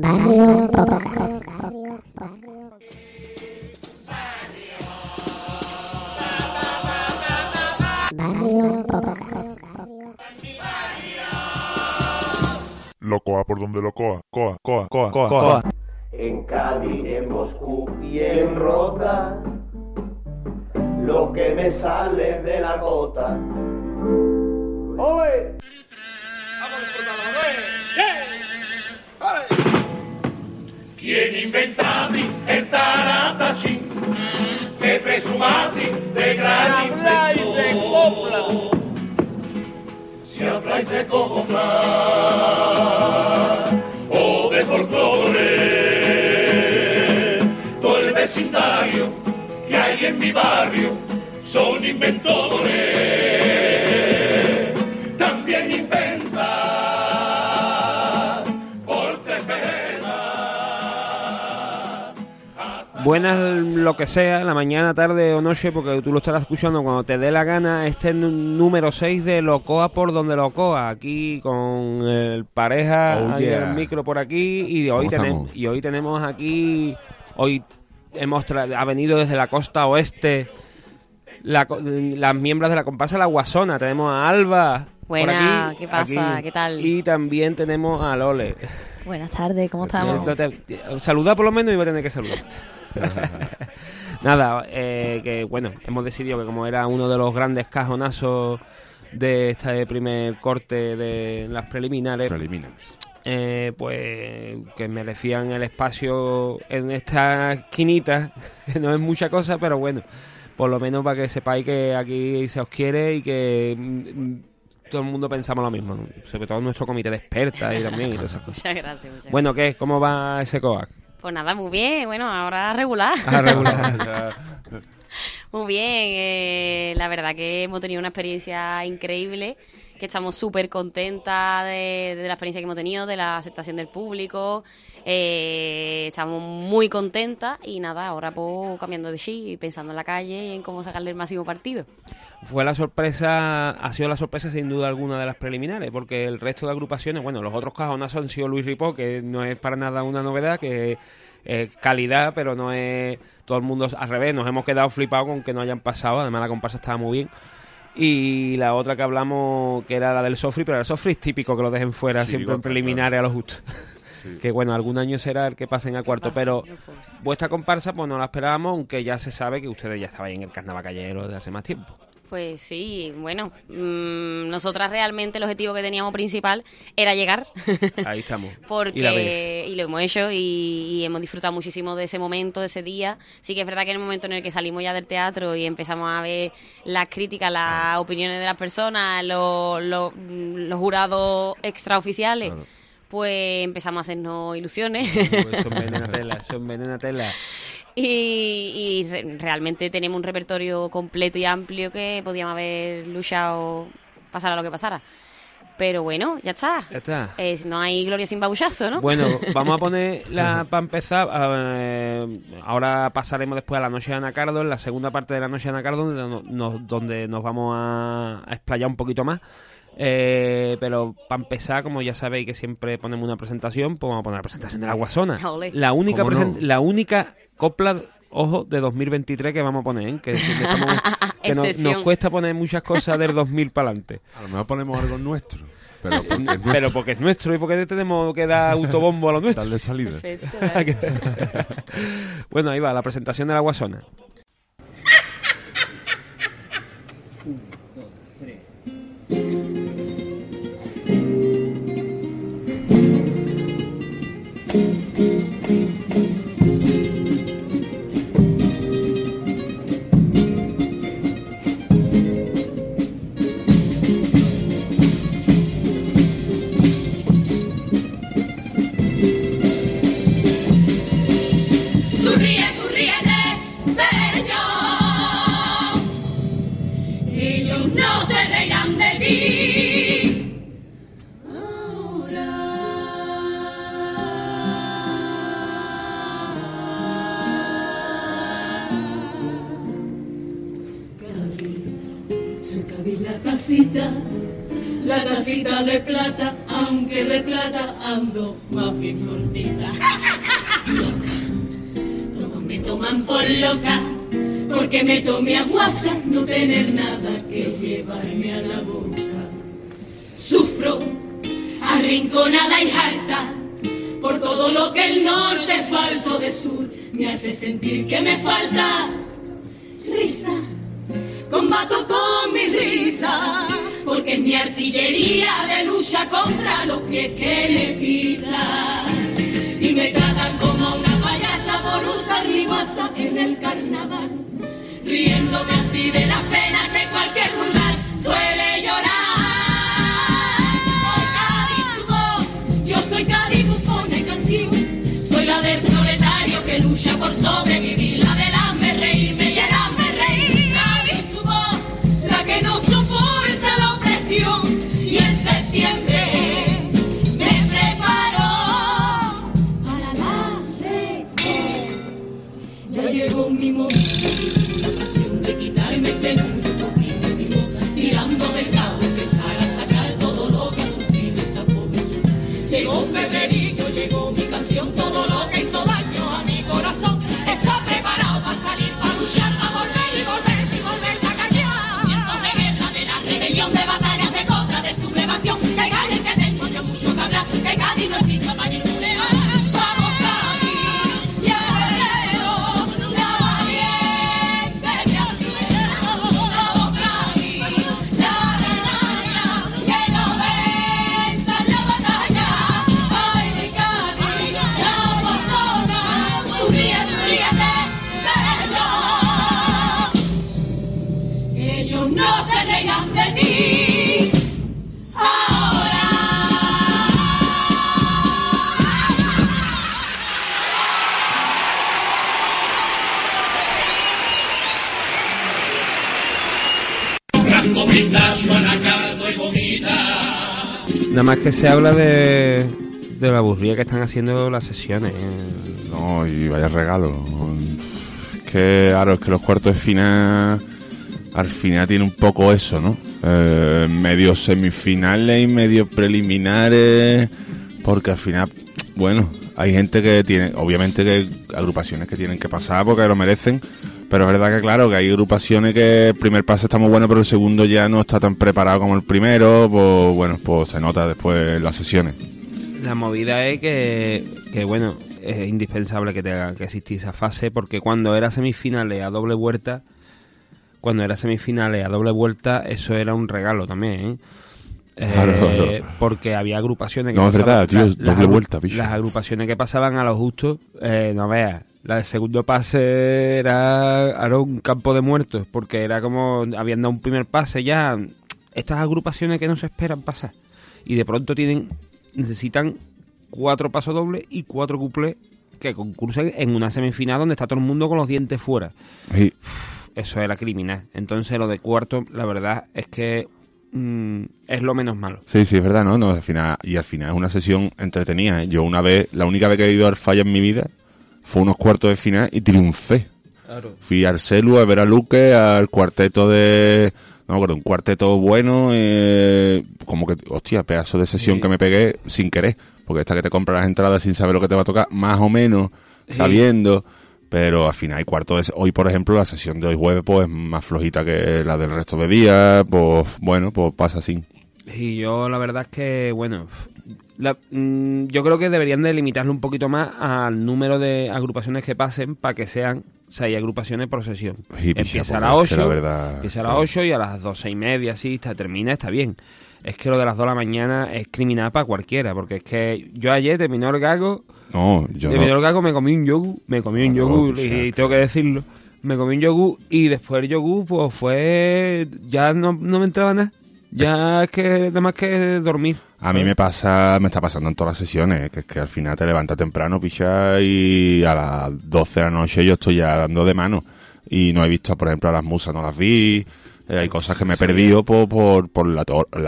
Barrio Podcast. Barrio Podcast. Locoa por donde locoa. Coa, coa, coa, coa, coa. En Cádiz, en Moscú y en Rota, lo que me sale de la gota. ¡Oye! ¿Quién inventati el taratacín? Que presumati de gran inventor. Si habláis de copla o de folclore, todo el vecindario que hay en mi barrio son inventores. Buenas lo que sea, la mañana, tarde o noche, porque tú lo estarás escuchando cuando te dé la gana. Este es el número 6 de Locoa por donde Locoa, aquí con el pareja, Oh, yeah. el micro por aquí y hoy, ¿Cómo tenemos, y hoy tenemos aquí, hoy hemos tra- ha venido desde la costa oeste la co- las miembros de la comparsa La Guasona. Tenemos a Alba. por Buena, aquí, ¿qué pasa? aquí. ¿Qué tal? Y también tenemos a Lole. Buenas tardes, ¿cómo estamos? Saluda por lo menos y va a tener que saludar. Nada, eh, que bueno, hemos decidido que como era uno de los grandes cajonazos de este primer corte de las preliminares, Preliminares. eh, pues que merecían el espacio en esta esquinita, que no es mucha cosa, pero bueno, por lo menos para que sepáis que aquí se os quiere y que mm, mm, todo el mundo pensamos lo mismo, ¿no? sobre todo nuestro comité de expertas y también y todas esas cosas. Muchas gracias, muchas Bueno, ¿qué? ¿Cómo va ese COAC? Pues nada, muy bien, bueno, ahora regular. Ah, regular. muy bien, eh, la verdad que hemos tenido una experiencia increíble, que estamos súper contentas de, de la experiencia que hemos tenido, de la aceptación del público, eh, estamos muy contentas y nada, ahora pues cambiando de sí y pensando en la calle y en cómo sacarle el máximo partido. Fue la sorpresa, ha sido la sorpresa sin duda alguna de las preliminares, porque el resto de agrupaciones, bueno, los otros cajonazos han sido Luis Ripó, que no es para nada una novedad, que es calidad, pero no es todo el mundo al revés, nos hemos quedado flipados con que no hayan pasado, además la comparsa estaba muy bien. Y la otra que hablamos, que era la del Sofri, pero el Sofri es típico que lo dejen fuera Sí, siempre en preliminares a lo justo. Sí. Que bueno, algún año será el que pasen a cuarto, pero vuestra comparsa pues no la esperábamos, aunque ya se sabe que ustedes ya estaban en el carnaval callero desde hace más tiempo. Pues sí, bueno, mm, nosotras realmente el objetivo que teníamos principal era llegar. Ahí estamos. Porque Y la veis. y lo hemos hecho y, y hemos disfrutado muchísimo de ese momento, de ese día. Sí que es verdad que en el momento en el que salimos ya del teatro y empezamos a ver las críticas, las opiniones de las personas, los, los, los jurados extraoficiales, Claro. pues empezamos a hacernos ilusiones. Pues son venena tela, son venena tela. Y y re- realmente tenemos un repertorio completo y amplio que podíamos haber luchado pasara lo que pasara. Pero bueno, ya está. Ya está. Es, no hay gloria sin babuchazo, ¿no? Bueno, vamos a poner la para empezar. eh, ahora pasaremos después a la noche de Anacardo, en la segunda parte de la noche de Anacardo, donde no- nos, donde nos vamos a, a explayar un poquito más. Eh, pero para empezar, como ya sabéis que siempre ponemos una presentación, pues vamos a poner la presentación de la Guasona. La única, ¿Cómo no? la única copla, ojo, de 2023 que vamos a poner, ¿eh? que, que estamos- que nos, cuesta poner muchas cosas del 2000 para adelante. A lo mejor ponemos algo nuestro. Pero porque es nuestro. Pero porque es nuestro y porque tenemos que dar autobombo a lo nuestro. Darle salida. Perfecto. bueno, ahí va, la presentación de la Guasona. La casita de plata, aunque de plata ando más bien cortita. Loca, todos me toman por loca, porque me tomé a guasa no tener nada que llevarme a la boca. Sufro, arrinconada y harta, por todo lo que el norte falto de sur me hace sentir que me falta risa. Combato con mi risa, porque es mi artillería de lucha contra los pies que me pisan. Y me tratan como una payasa por usar mi guasa en el carnaval, riéndome así de la pena que cualquier vulgar suele llorar. Voz, yo soy Cádiz, de canción, soy la del proletario que lucha por sobrevivir, la del hazme reírme en Nada más que se habla de, de la aburrida que están haciendo las sesiones. No, y vaya regalo. Que, claro, es que los cuartos de final al final tiene un poco eso, ¿no? Eh, medio semifinales y medio preliminares, porque al final, bueno, hay gente que tiene, obviamente que agrupaciones que tienen que pasar porque lo merecen, pero es verdad que claro, que hay agrupaciones que el primer pase está muy bueno, pero el segundo ya no está tan preparado como el primero, pues bueno, pues se nota después en las sesiones. La movida es que, que bueno, es indispensable que tenga que existir esa fase porque cuando era semifinales a doble vuelta, cuando era semifinales a doble vuelta, eso era un regalo también, ¿eh? Eh, Claro, claro. porque había agrupaciones que No, pasaban- verdad, tío, doble las vuelta, bicho. Las agrupaciones que pasaban a lo justo, eh, no veas, la del segundo pase era, era un campo de muertos, porque era como, habían dado un primer pase ya, estas agrupaciones que no se esperan pasar, y de pronto tienen, necesitan cuatro pasos dobles y cuatro cuplés que concursen en una semifinal donde está todo el mundo con los dientes fuera. Sí. Eso era criminal. Entonces lo de cuarto, la verdad es que mm, es lo menos malo. Sí, sí, es verdad, ¿no? no al final, y al final es una sesión entretenida. ¿eh? Yo una vez, la única vez que he ido al falla en mi vida fue unos cuartos de final y triunfé. Fui al Celu a ver a Luque, al cuarteto de... No me acuerdo, un cuarteto bueno, eh, como que, hostia, pedazo de sesión Sí. que me pegué sin querer. Porque esta que te compra las entradas sin saber lo que te va a tocar, más o menos, Sí. sabiendo. Pero al final hay cuarto de... Hoy, por ejemplo, la sesión de hoy jueves, pues es más flojita que la del resto de días. Pues bueno, pues pasa así. Y yo la verdad es que, bueno, la- mm, yo creo que deberían de limitarlo un poquito más al número de agrupaciones que pasen para que sean seis agrupaciones por sesión. Sí, empieza a las es que la 8, verdad, empieza a las claro. 8 y a las doce y media, así, está, termina, está bien. Es que lo de las 2 de la mañana es criminal para cualquiera, porque es que yo ayer terminó el gago, No, yo no. el gago, me comí un yogur, me comí un No, yogur, y, sea, tengo que decirlo, me comí un yogur y después el yogur pues fue, ya no, no me entraba nada, ya es que nada más que dormir. A mí me pasa, me está pasando en todas las sesiones, que es que al final te levantas temprano, picha, y a las 12 de la noche yo estoy ya dando de mano. Y no he visto, por ejemplo, a las musas, no las vi. Eh, hay cosas que me he perdido por, por, por la,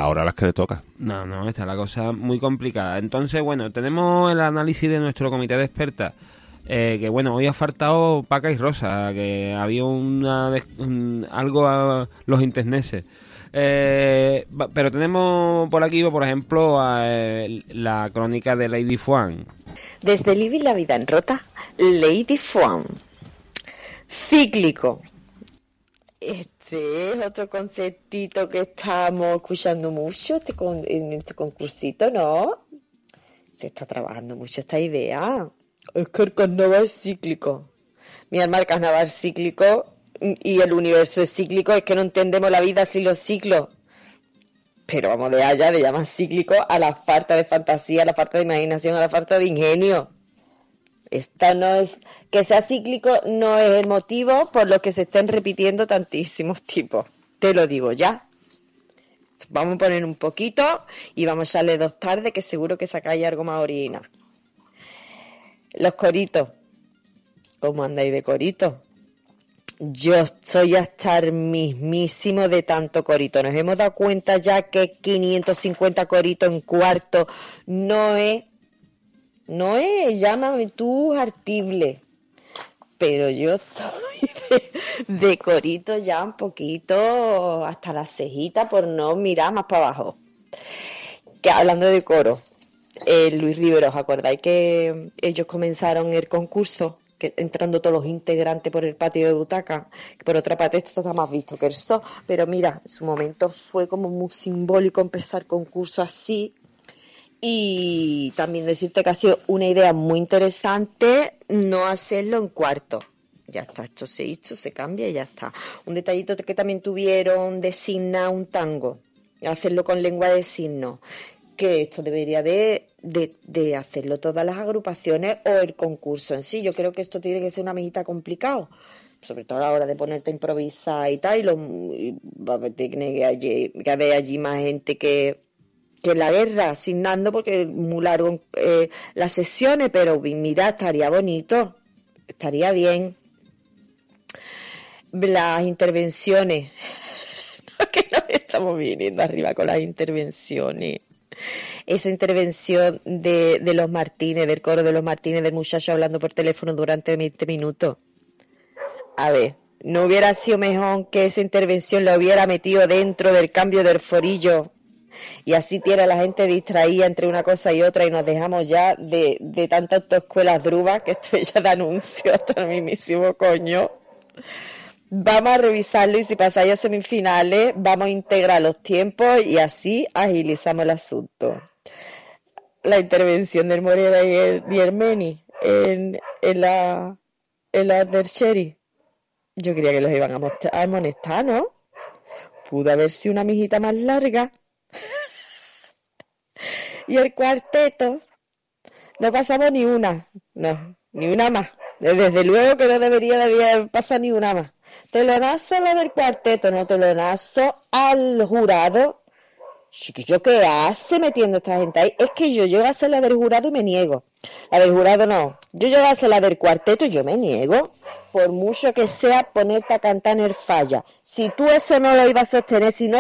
hora a las que le toca. No, no, está la cosa muy complicada. Entonces, bueno, tenemos el análisis de nuestro comité de expertas. eh, que bueno, hoy ha faltado Paca y Rosa, que había una un- algo a los interneses. Eh, pero tenemos por aquí, por ejemplo, eh, la crónica de Lady Fuan. Desde Living la vida en rota, Lady Fuan. Cíclico. Este es otro conceptito que estamos escuchando mucho este en este concursito, ¿no? Se está trabajando mucho esta idea. Es que el carnaval cíclico. Mi alma, el carnaval cíclico y el universo es cíclico. Es que no entendemos la vida sin los ciclos. Pero vamos de allá, de llamar cíclico a la falta de fantasía, a la falta de imaginación, a la falta de ingenio. Esta no es, que sea cíclico no es el motivo por lo que se estén repitiendo tantísimos tipos. Te lo digo ya. Vamos a poner un poquito y vamos a echarle dos tardes que seguro que sacáis algo más original. Los coritos. ¿Cómo andáis de coritos? Yo estoy hasta el mismísimo de tanto corito. Nos hemos dado cuenta ya que 550 coritos en cuarto no es, no es, llámame tú artible. Pero yo estoy de, de corito ya un poquito hasta la cejita por no mirar más para abajo. Que hablando de coro, eh, Luis Rivero, ¿os acordáis que ellos comenzaron el concurso? Que entrando todos los integrantes por el patio de butaca. Por otra parte, esto está más visto que el so. Pero mira, en su momento fue como muy simbólico empezar concurso así. Y también decirte que ha sido una idea muy interesante no hacerlo en cuarto. Ya está, esto se hizo, se cambia y ya está. Un detallito que también tuvieron de signa un tango, hacerlo con lengua de signo, que esto debería de, de, hacerlo todas las agrupaciones o el concurso en sí. Yo creo que esto tiene que ser una mejita complicado, sobre todo a la hora de ponerte a improvisar y tal, y, lo, va a tener que, allí- haber allí más gente que, que la guerra asignando porque es muy largo eh, las sesiones, pero mira, estaría bonito, estaría bien. Las intervenciones, no, que nos estamos viniendo arriba con las intervenciones. Esa intervención de, de los Martínez, del coro de los Martínez, del muchacho hablando por teléfono durante 20 minutos. A ver, ¿no hubiera sido mejor que esa intervención la hubiera metido dentro del cambio del forillo y así tiene la gente distraída entre una cosa y otra y nos dejamos ya de, de tantas autoescuelas drubas que esto ya da anuncio hasta el mismísimo coño. Vamos a revisarlo y si pasáis a semifinales vamos a integrar los tiempos y así agilizamos el asunto. La intervención del Morera y el, y Meni en, en la en la. Yo creía que los iban a, a amonestar, ¿no? Pudo haber sido una mijita más larga. y el cuarteto, no pasamos ni una, no, ni una más. Desde luego que no debería de pasado ni una más. Telonazo a lo del cuarteto, no telonazo al jurado. Chiquillo, ¿qué hace metiendo esta gente ahí? Es que yo llego a hacer la del jurado y me niego. La del jurado no. Yo llego a hacer la del cuarteto y yo me niego. Por mucho que sea ponerte a cantar en el falla. Si tú eso no lo ibas a sostener, si no,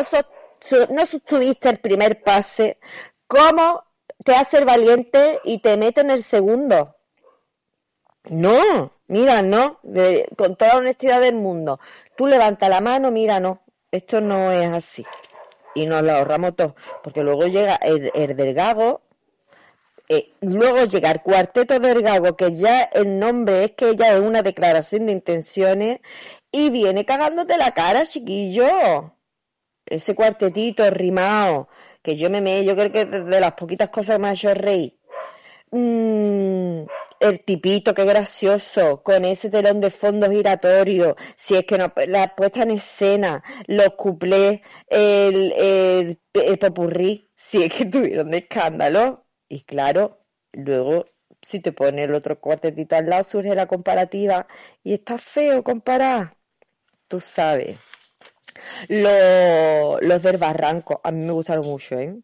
no sostuviste el primer pase, ¿cómo te hace valiente y te mete en el segundo? No, mira, no, de- con toda la honestidad del mundo. Tú levanta la mano, mira, no, esto no es así. Y nos lo ahorramos todo, porque luego llega el, el eh, luego llega el cuarteto del Gago, que ya el nombre es que ya es una declaración de intenciones, y viene cagándote la cara, chiquillo. Ese cuartetito rimado, que yo me me, yo creo que es de las poquitas cosas ha hecho reír. Mm, el tipito, qué gracioso, con ese telón de fondo giratorio, si es que no, la puesta en escena, los cuplés, el, el, popurrí, si es que tuvieron de escándalo. Y claro, luego, si te pones el otro cuartetito al lado, surge la comparativa y está feo comparar, tú sabes. Los, los del Barranco, a mí me gustaron mucho, ¿eh?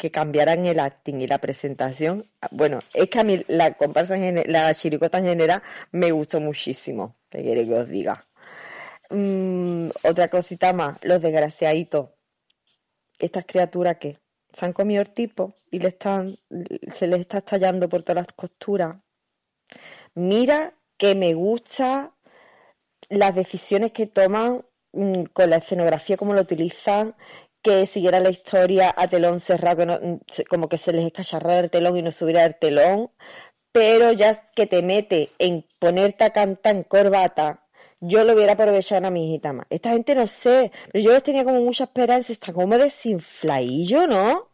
Que cambiaran el acting y la presentación. Bueno, es que a mí la comparsa, en la chiricota en general, me gustó muchísimo. ¿Qué quiere que os diga? mm, otra cosita más, los desgraciaditos. Estas criaturas que se han comido el tipo y le están, se les está estallando por todas las costuras. Mira que me gusta las decisiones que toman mm, con la escenografía, cómo lo utilizan, que siguiera la historia a telón cerrado, que no- como que se les escacharrara el telón y no subiera el telón, pero ya que te mete en ponerte a cantar en corbata, yo lo hubiera aprovechado a mi hijita más. Esta gente no sé, pero yo les tenía como mucha esperanza, está como desinfladillo, ¿no?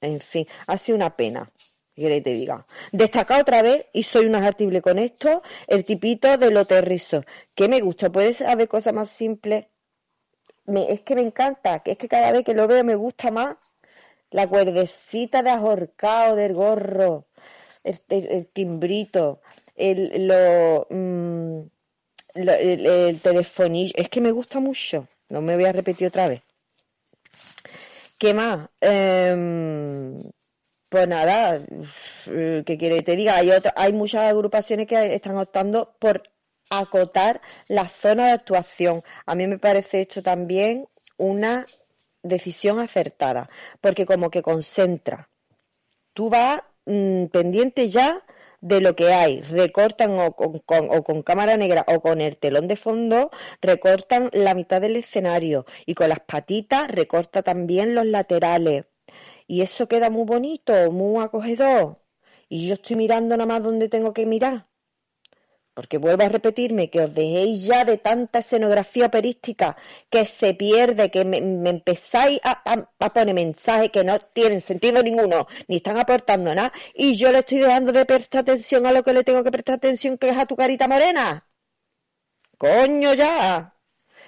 En fin, ha sido una pena. ¿Qué queréis que te diga? Destaca otra vez, y soy una artible con esto, el tipito de los terrizos. Que me gusta, puede haber cosas más simples. Es que me encanta, que es que cada vez que lo veo me gusta más la cuerdecita de ahorcado del gorro, el, timbrito, el, lo, mm, el, el telefonillo. Es que me gusta mucho. No me voy a repetir otra vez. ¿Qué más? Em, pues nada, eh, ¿qué quiere que te diga? Hay, hay muchas agrupaciones que están optando por acotar la zona de actuación. A mí me parece esto también una decisión acertada, porque como que concentra. Tú vas mm, pendiente ya de lo que hay. Recortan o con, o con cámara negra o con el telón de fondo, recortan la mitad del escenario y con las patitas recorta también los laterales. Y eso queda muy bonito, muy acogedor. Y yo estoy mirando nada más donde tengo que mirar. Porque vuelvo a repetirme que os dejéis ya de tanta escenografía operística que se pierde, que me, empezáis a, a- poner mensajes que no tienen sentido ninguno, ni están aportando nada, y yo le estoy dejando de prestar atención a lo que le tengo que prestar atención, que es a tu carita morena. Coño ya.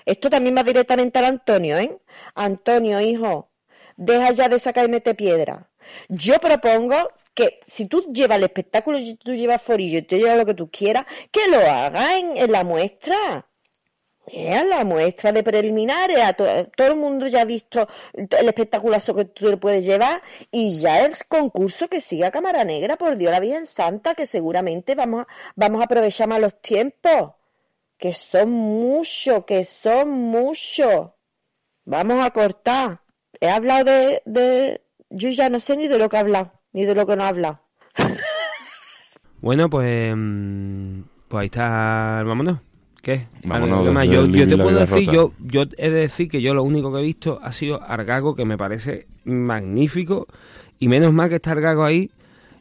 Esto también va directamente al Antonio, ¿eh? Antonio, hijo, deja ya de sacar y meter piedra. Yo propongo que si tú llevas el espectáculo, tú llevas forillo y tú llevas lo que tú quieras, que lo hagas en, en la muestra. En la muestra de preliminares, to- todo el mundo ya ha visto el espectaculazo que tú le puedes llevar y ya el concurso que siga Cámara Negra, por Dios, la Virgen Santa, que seguramente vamos a, vamos a aprovechar más los tiempos, que son muchos, que son muchos. Vamos a cortar. He hablado de, de... Yo ya no sé ni de lo que he hablado, ni de lo que no he hablado. Bueno, pues. mm, Pues ahí está. Vámonos. ¿Qué? Vámonos Algo más. desde Yo, el yo te puedo decir, yo, yo he de decir que yo lo único que he visto ha sido Argago, que me parece magnífico. Y menos mal que está Argago ahí.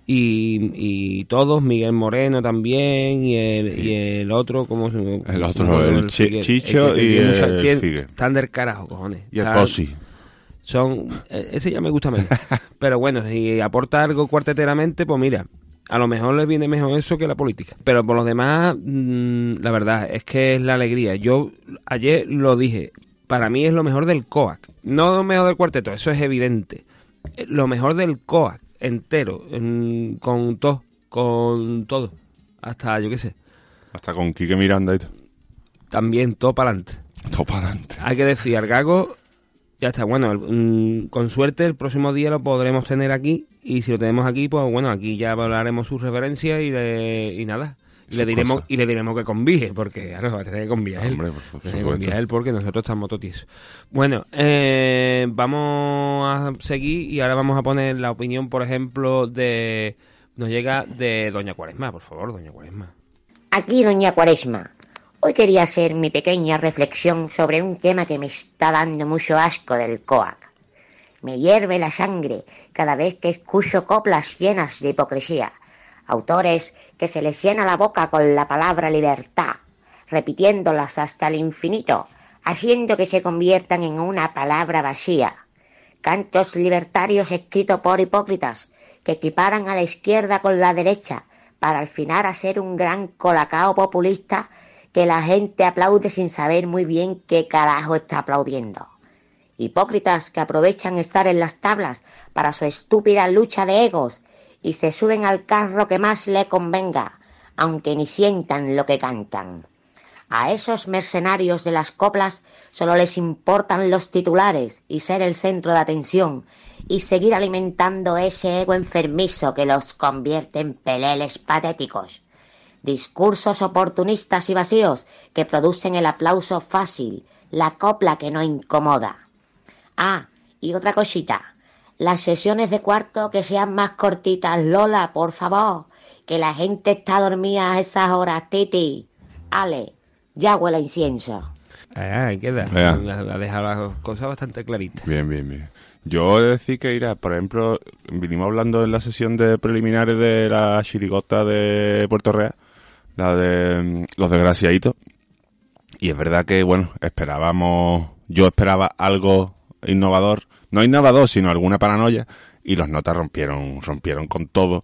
Y, y todos, Miguel Moreno también, y el, y el otro, ¿cómo se El otro, el Chi- Figuer- Chicho y el del carajo, cojones. Y el Cosi. Son eh, ese ya me gusta menos pero bueno si aporta algo cuarteteramente pues mira a lo mejor le viene mejor eso que la política. Pero por los demás mm, la verdad es que es la alegría. Yo ayer lo dije para mí es lo mejor del COAC. No lo mejor del cuarteto eso es evidente. Eh, lo mejor del COAC entero con todo con todo. Hasta yo qué sé. Hasta con Quique Miranda y todo. también todo para adelante Todo para adelante. hay que decir, Argago, ya está. Bueno, mm, con suerte el próximo día lo podremos tener aquí. Y si lo tenemos aquí, pues bueno, aquí ya hablaremos sus referencias y, de, y nada. Y le, diremos, y le diremos que convie, porque claro, va a tener que conviar él. Hombre, por- que conviar él porque nosotros estamos totiesos. Bueno, eh, vamos a seguir y ahora vamos a poner la opinión, por ejemplo, de... Nos llega de Doña Cuaresma, por favor, Doña Cuaresma. Aquí, doña Cuaresma. Hoy quería hacer mi pequeña reflexión sobre un tema que me está dando mucho asco del COAC. Me hierve la sangre cada vez que escucho coplas llenas de hipocresía. Autores que se les llena la boca con la palabra libertad, repitiéndolas hasta el infinito, haciendo que se conviertan en una palabra vacía. Cantos libertarios escritos por hipócritas que equiparan a la izquierda con la derecha para al final hacer un gran colacao populista que la gente aplaude sin saber muy bien qué carajo está aplaudiendo. Hipócritas que aprovechan estar en las tablas para su estúpida lucha de egos y se suben al carro que más le convenga, aunque ni sientan lo que cantan. A esos mercenarios de las coplas solo les importan los titulares y ser el centro de atención y seguir alimentando ese ego enfermizo que los convierte en peleles patéticos. Discursos oportunistas y vacíos que producen el aplauso fácil, la copla que no incomoda. Ah, y otra cosita. Las sesiones de cuarto que sean más cortitas, Lola, por favor. Que la gente está dormida a esas horas, Titi. Ale, ya huele a incienso. Ah, ahí queda. Ha dejado las cosas bastante claritas. Bien, bien, bien. Yo he de decir que irá, por ejemplo, vinimos hablando en la sesión de preliminares de la chirigota de Puerto Real, la de mm, los desgraciaditos, y es verdad que, bueno, esperábamos, yo esperaba algo innovador, no innovador, sino alguna paranoia, y los notas rompieron, rompieron con todo,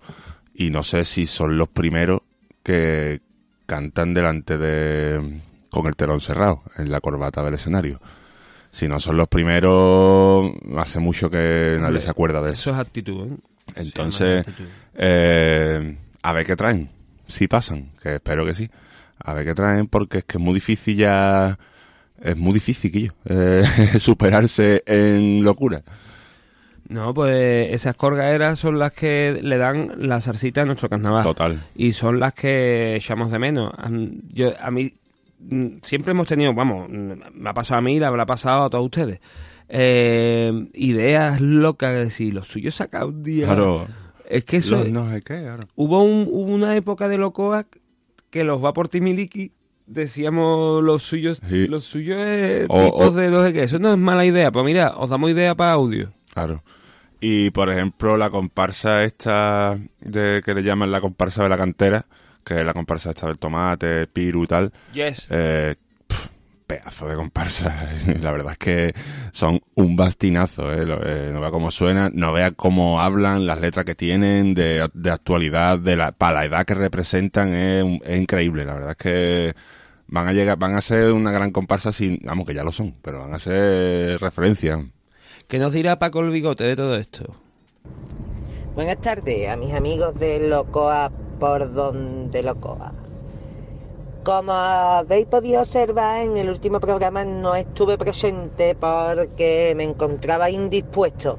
y no sé si son los primeros que cantan delante de, con el telón cerrado, en la corbata del escenario. Si no son los primeros, hace mucho que nadie se acuerda de eso. Eso es actitud, ¿eh? Entonces, actitud. eh, a ver qué traen. Si pasan, que espero que sí. A ver qué traen, porque es que es muy difícil ya. Es muy difícil, Quillo, eh, superarse en locura. No, pues esas corgaeras son las que le dan la salsita a nuestro carnaval. Total. Y son las que echamos de menos. A Yo, a mí mm, siempre hemos tenido, vamos, mm, me ha pasado a mí, le habrá pasado a todos ustedes. eh, ideas locas de decir, lo suyo es sacar un día. Claro. Es que eso. Los no sé qué, claro. Hubo, un- hubo una época de Locoa que los va por Timiliki decíamos los suyos, Sí. los suyos es O- tipos o- de no sé qué. Eso no es mala idea. Pues mira, os damos idea para audio. Claro. Y por ejemplo, la comparsa esta de que le llaman la comparsa de la cantera, que es la comparsa esta del tomate, piru y tal. Yes. Eh, pedazo de comparsa. la verdad es que son un bastinazo. ¿eh? Eh, no vea cómo suena, no vea cómo hablan, las letras que tienen, de, de actualidad, de la, para la edad que representan, es, un- es increíble. La verdad es que van a llegar, van a ser una gran comparsa sin, vamos que ya lo son, pero van a ser referencia. ¿Qué nos dirá Paco el Bigote de todo esto? Buenas tardes a mis amigos de Locoa por donde Locoa. Como habéis podido observar en el último programa no estuve presente porque me encontraba indispuesto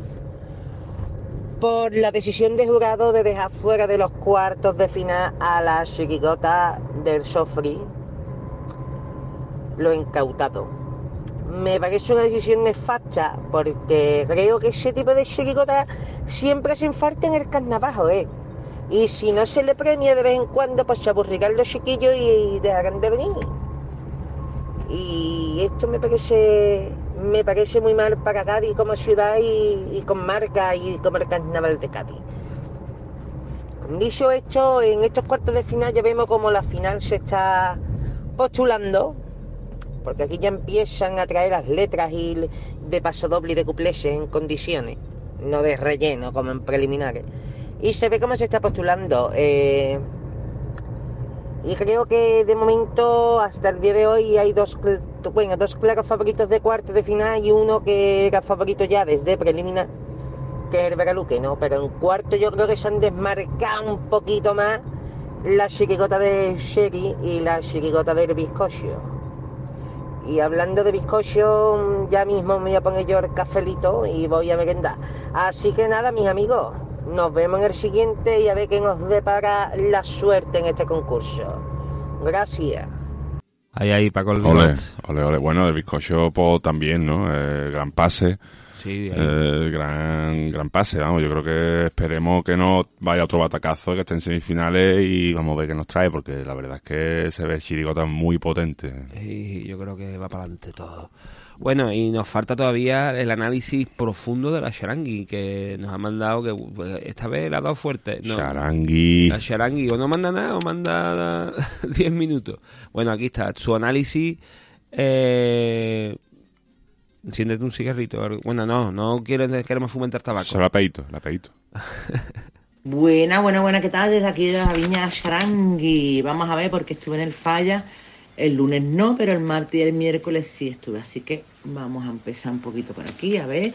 por la decisión de jurado de dejar fuera de los cuartos de final a la chirigota del Sofri, lo incautado. Me parece una decisión nefasta porque creo que ese tipo de chirigota siempre hacen falta en el carnaval, ¿eh? Y si no se le premia de vez en cuando, pues se aburrirán los chiquillos y dejarán de venir. Y esto me parece me parece muy mal para Cádiz como ciudad y, y con marca y como el carnaval de Cádiz. Dicho esto, en estos cuartos de final ya vemos como la final se está postulando, porque aquí ya empiezan a traer las letras y de paso doble y de cupleses en condiciones, no de relleno como en preliminares. Y se ve cómo se está postulando. eh, y creo que de momento, hasta el día de hoy, hay dos, bueno, dos claros favoritos de cuartos de final y uno que era favorito ya desde preliminar, que es el Veraluque, ¿no? Pero en cuarto yo creo que se han desmarcado un poquito más la chirigota de Sherry y la chirigota del bizcocho. Y hablando de bizcocho, ya mismo me voy a poner yo el cafelito y voy a merendar. Así que nada, mis amigos, nos vemos en el siguiente y a ver qué nos depara la suerte en este concurso. Gracias. Ahí, ahí, Paco el Ole, ole, ole. Bueno, el bizcocho po, también, ¿no? Eh, gran pase. Sí. Eh, gran, gran pase, vamos. Yo creo que esperemos que no vaya otro batacazo, que esté en semifinales y vamos a ver qué nos trae, porque la verdad es que se ve chirigota muy potente. Y yo creo que va para adelante todo. Bueno, y nos falta todavía el análisis profundo de la Charangui, que nos ha mandado que pues, esta vez la ha dado fuerte. No, Charangui. La Charangui o no manda nada o manda 10 minutos. Bueno, aquí está, su análisis. Eh, enciéndete un cigarrito. Bueno, no, no quiero, queremos fomentar tabaco. Solo la peito, la peito. Buena, buena, buena, ¿qué tal? Desde aquí de la Viña Charangui. Vamos a ver, porque estuve en el falla. El lunes no, pero el martes y el miércoles sí estuve. Así que vamos a empezar un poquito por aquí, a ver,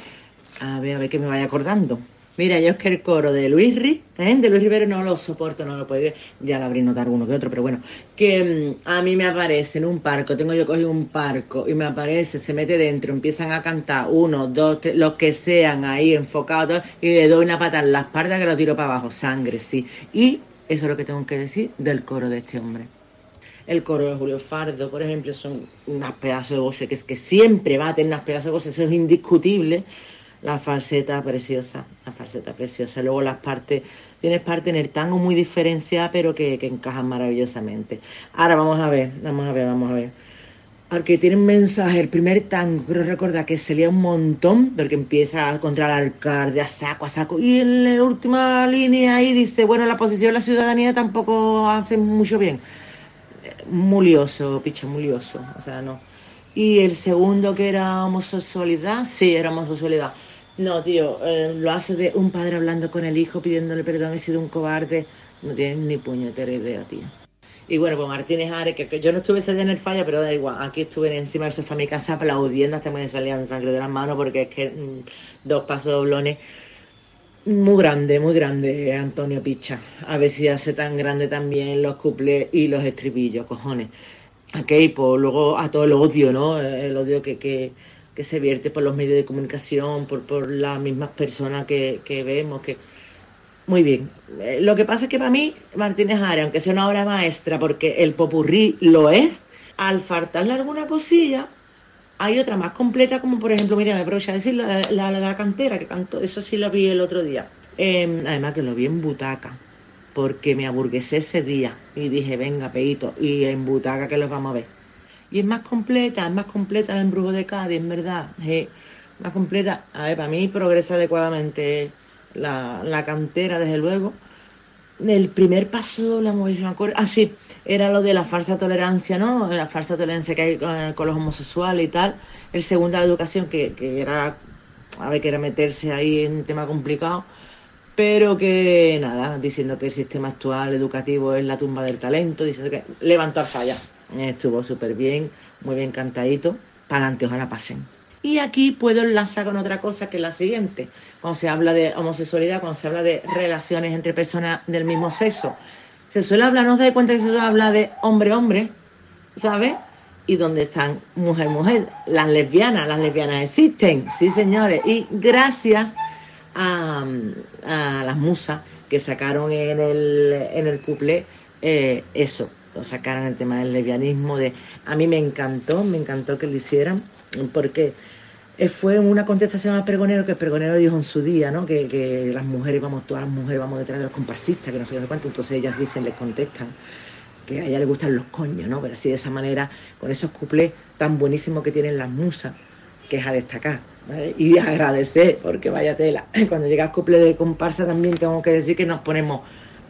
a ver, a ver que me vaya acordando. Mira, yo es que el coro de Luis Ri, ¿eh? de Luis Rivero no lo soporto, no lo puedo, ya lo habría notado uno que otro, pero bueno, que mm, a mí me aparece en un parco, tengo yo cogido un parco y me aparece, se mete dentro, empiezan a cantar uno, dos, tres, los que sean ahí enfocados y le doy una pata en la espalda que lo tiro para abajo, sangre, sí. Y Eso es lo que tengo que decir del coro de este hombre. El coro de Julio Fardo, por ejemplo, son unas pedazos de voces que es que siempre va a tener unas pedazos de voces, eso es indiscutible. La falseta preciosa, la falseta preciosa. Luego las partes, tienes parte en el tango muy diferenciada, pero que, que encajan maravillosamente. Ahora vamos a ver, vamos a ver, vamos a ver. Al que tiene un mensaje, el primer tango, creo recordar que se lía un montón, porque empieza contra el alcalde, a saco, a saco, y en la última línea ahí dice, bueno, la posición de la ciudadanía tampoco hace mucho bien. Muy lioso, picha, muy lioso, o sea, no. Y el segundo que era homosexualidad, sí, era homosexualidad. No, tío, eh, lo hace de un padre hablando con el hijo, pidiéndole perdón, he sido un cobarde. No tienes ni puñetera idea, tío. Y bueno, pues Martínez Ares, que, yo no estuve ese en el falla, pero da igual. Aquí estuve encima del sofá de mi casa aplaudiendo hasta que me salían sangre de las manos, porque es que mm, dos pasos doblones. Muy grande, muy grande, Antonio Picha. A ver si hace tan grande también los cuplés y los estribillos, cojones. Ok, pues luego a todo el odio, ¿no? El odio que, que, que se vierte por los medios de comunicación, por, por las mismas personas que, que vemos, que... Muy bien. Eh, Lo que pasa es que para mí, Martínez Ares, aunque sea una obra maestra, porque el popurrí lo es, al faltarle alguna cosilla, hay otra más completa, como por ejemplo, mira, me aprovecho a decir la, la, la la cantera, que canto, eso sí lo vi el otro día. Eh, además que lo vi en butaca, porque me aburguesé ese día y dije, venga, peito, y en butaca que los vamos a ver. Y es más completa, es más completa el embrujo de Cádiz, en verdad. Sí, más completa. A ver, para mí progresa adecuadamente la, la cantera, desde luego. El primer paso, la mujer, me acuerdo. Ah, sí, era lo de la falsa tolerancia, ¿no? La falsa tolerancia que hay con, los homosexuales y tal. El segundo, la educación, que, que era, a ver, que era meterse ahí en un tema complicado. Pero que nada, diciendo que el sistema actual educativo es la tumba del talento, diciendo que levantar falla. Estuvo súper bien, muy bien cantadito. Para adelante, ojalá pasen. Y aquí puedo enlazar con otra cosa que es la siguiente. Cuando se habla de homosexualidad, cuando se habla de relaciones entre personas del mismo sexo, se suele hablar, no se da cuenta que se suele hablar de hombre-hombre, ¿sabes? Y donde están mujer-mujer, las lesbianas, las lesbianas existen, sí señores. Y gracias a, a las musas que sacaron en el, en el couple eh, eso, lo sacaron el tema del lesbianismo. De, a mí me encantó, me encantó que lo hicieran, porque fue una contestación al pregonero que el pregonero dijo en su día, ¿no? Que, que las mujeres, vamos, todas las mujeres vamos detrás de los comparsistas, que no sé qué cuánto, entonces ellas dicen, les contestan que a ella le gustan los coños, ¿no? Pero así de esa manera, con esos cuplés tan buenísimos que tienen las musas, que es a destacar, ¿vale? Y agradecer, porque vaya tela. Cuando llega el cuplé de comparsa también tengo que decir que nos ponemos,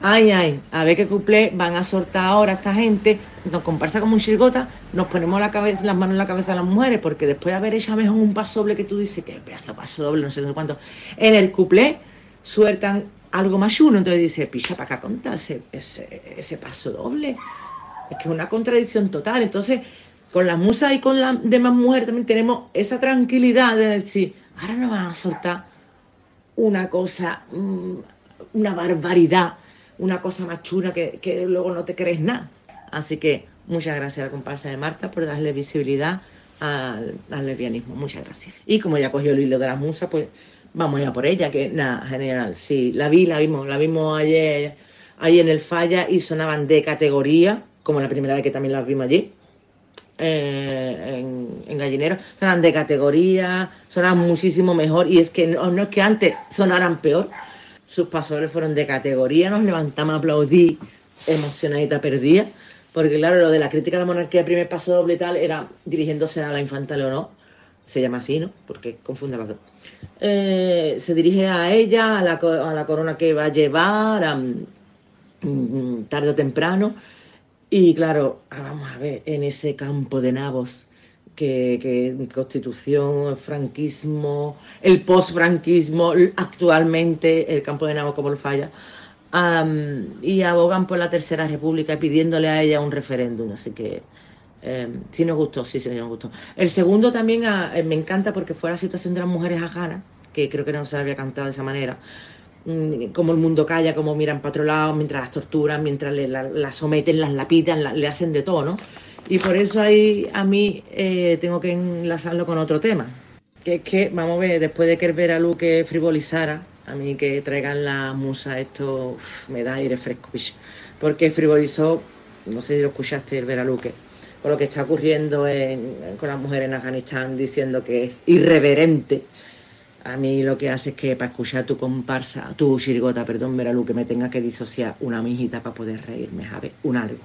ay, ay, a ver qué cuplé van a soltar ahora esta gente, nos comparsa como un chirgota, nos ponemos la cabeza, las manos en la cabeza de las mujeres, porque después de haber hecho a mejor un paso doble que tú dices, que pedazo paso doble, no sé, no cuánto, en el cuplé sueltan algo más chulo, entonces dice, picha para acá contar ese, ese, ese paso doble. Es que es una contradicción total. Entonces, con la musa y con las demás mujeres también tenemos esa tranquilidad de decir, ahora no van a soltar una cosa, mm, una barbaridad, una cosa más chula que, que luego no te crees nada. Así que muchas gracias a la comparsa de Marta por darle visibilidad al, al lesbianismo. Muchas gracias. Y como ya cogió el hilo de las musas, pues vamos ya por ella, que nada, general. Sí, la vi, la vimos, la vimos ayer, ahí en el falla y sonaban de categoría, como la primera vez que también las vimos allí. eh, en, en Gallinero, sonaban de categoría, sonaban muchísimo mejor y es que no, no es que antes sonaran peor, sus pasadores fueron de categoría, nos levantamos a aplaudir emocionadita perdida, porque claro, lo de la crítica a la monarquía, primer paso doble tal, era dirigiéndose a la infanta Leonor, se llama así, ¿no? Porque confunde las dos. Eh, se dirige a ella, a la, corona que va a llevar, a, mm, tarde o temprano, y claro, ah, vamos a ver, en ese campo de nabos, que, que constitución, franquismo, el post-franquismo, actualmente el campo de nabos como lo falla, am, y abogan por la Tercera República pidiéndole a ella un referéndum, así que eh, sí nos gustó, sí, sí nos gustó. El segundo también ah, eh, me encanta porque fue la situación de las mujeres afganas, que creo que no se había cantado de esa manera. Mm, Como el mundo calla, como miran para otro lado, mientras las torturan, mientras le- la- las someten, las lapidan, la- le hacen de todo, ¿no? Y por eso ahí a mí eh, tengo que enlazarlo con otro tema. Que es que, vamos a ver, después de que el Vera Luque frivolizara A mí que traigan la musa, esto me da aire fresco. Porque frivolizó, no sé si lo escuchaste, el Veraluque, con lo que está ocurriendo en- con las mujeres en Afganistán, diciendo que es irreverente. A mí lo que hace es que para escuchar tu comparsa, tu chirigota, perdón, Veraluque, me tenga que disociar una mijita para poder reírme, ¿sabes? Un algo.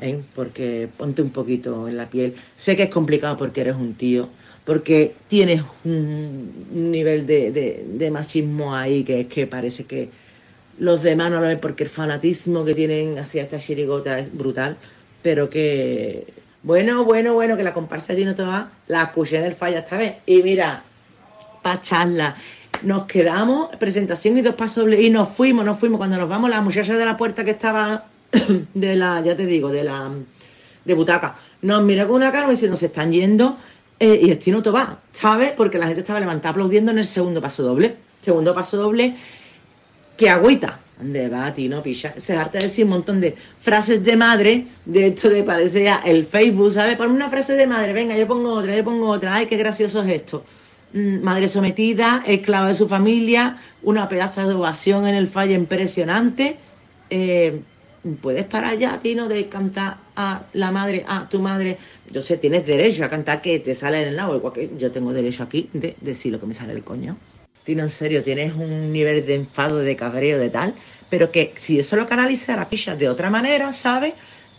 ¿Eh? porque ponte un poquito en la piel. Sé que es complicado porque eres un tío, porque tienes un nivel de, machismo ahí que es que parece que los demás no lo ven porque el fanatismo que tienen hacia esta chirigota es brutal, pero que bueno, bueno, bueno, que la comparsa de Toa la escuché en el falla esta vez. Y mira, pa' charla. Nos quedamos, presentación y dos pasos y nos fuimos, nos fuimos. Cuando nos vamos, la muchacha de la puerta que estaba de la, ya te digo, de la de butaca, nos miró con una cara diciendo, se están yendo, eh, y el Tino Tobá, ¿sabes? Porque la gente estaba levantada aplaudiendo en el segundo paso doble. Segundo paso doble, que agüita. ¿Dónde va, Tino, picha? Se harta de decir un montón de frases de madre, de esto de parece el Facebook, ¿sabes? Ponme una frase de madre, venga, yo pongo otra, yo pongo otra, ay, qué gracioso es esto. Mm, Madre sometida, esclava de su familia, una pedazo de ovación en el fallo impresionante. Eh, ¿Puedes parar ya, Tino, de cantar a la madre, a tu madre? Yo sé, tienes derecho a cantar que te sale en el lado, igual que yo tengo derecho aquí de decir lo que me sale el coño. Tino, en serio, tienes un nivel de enfado, de cabreo, de tal, pero que si eso lo canalizara picha de otra manera, ¿sabes?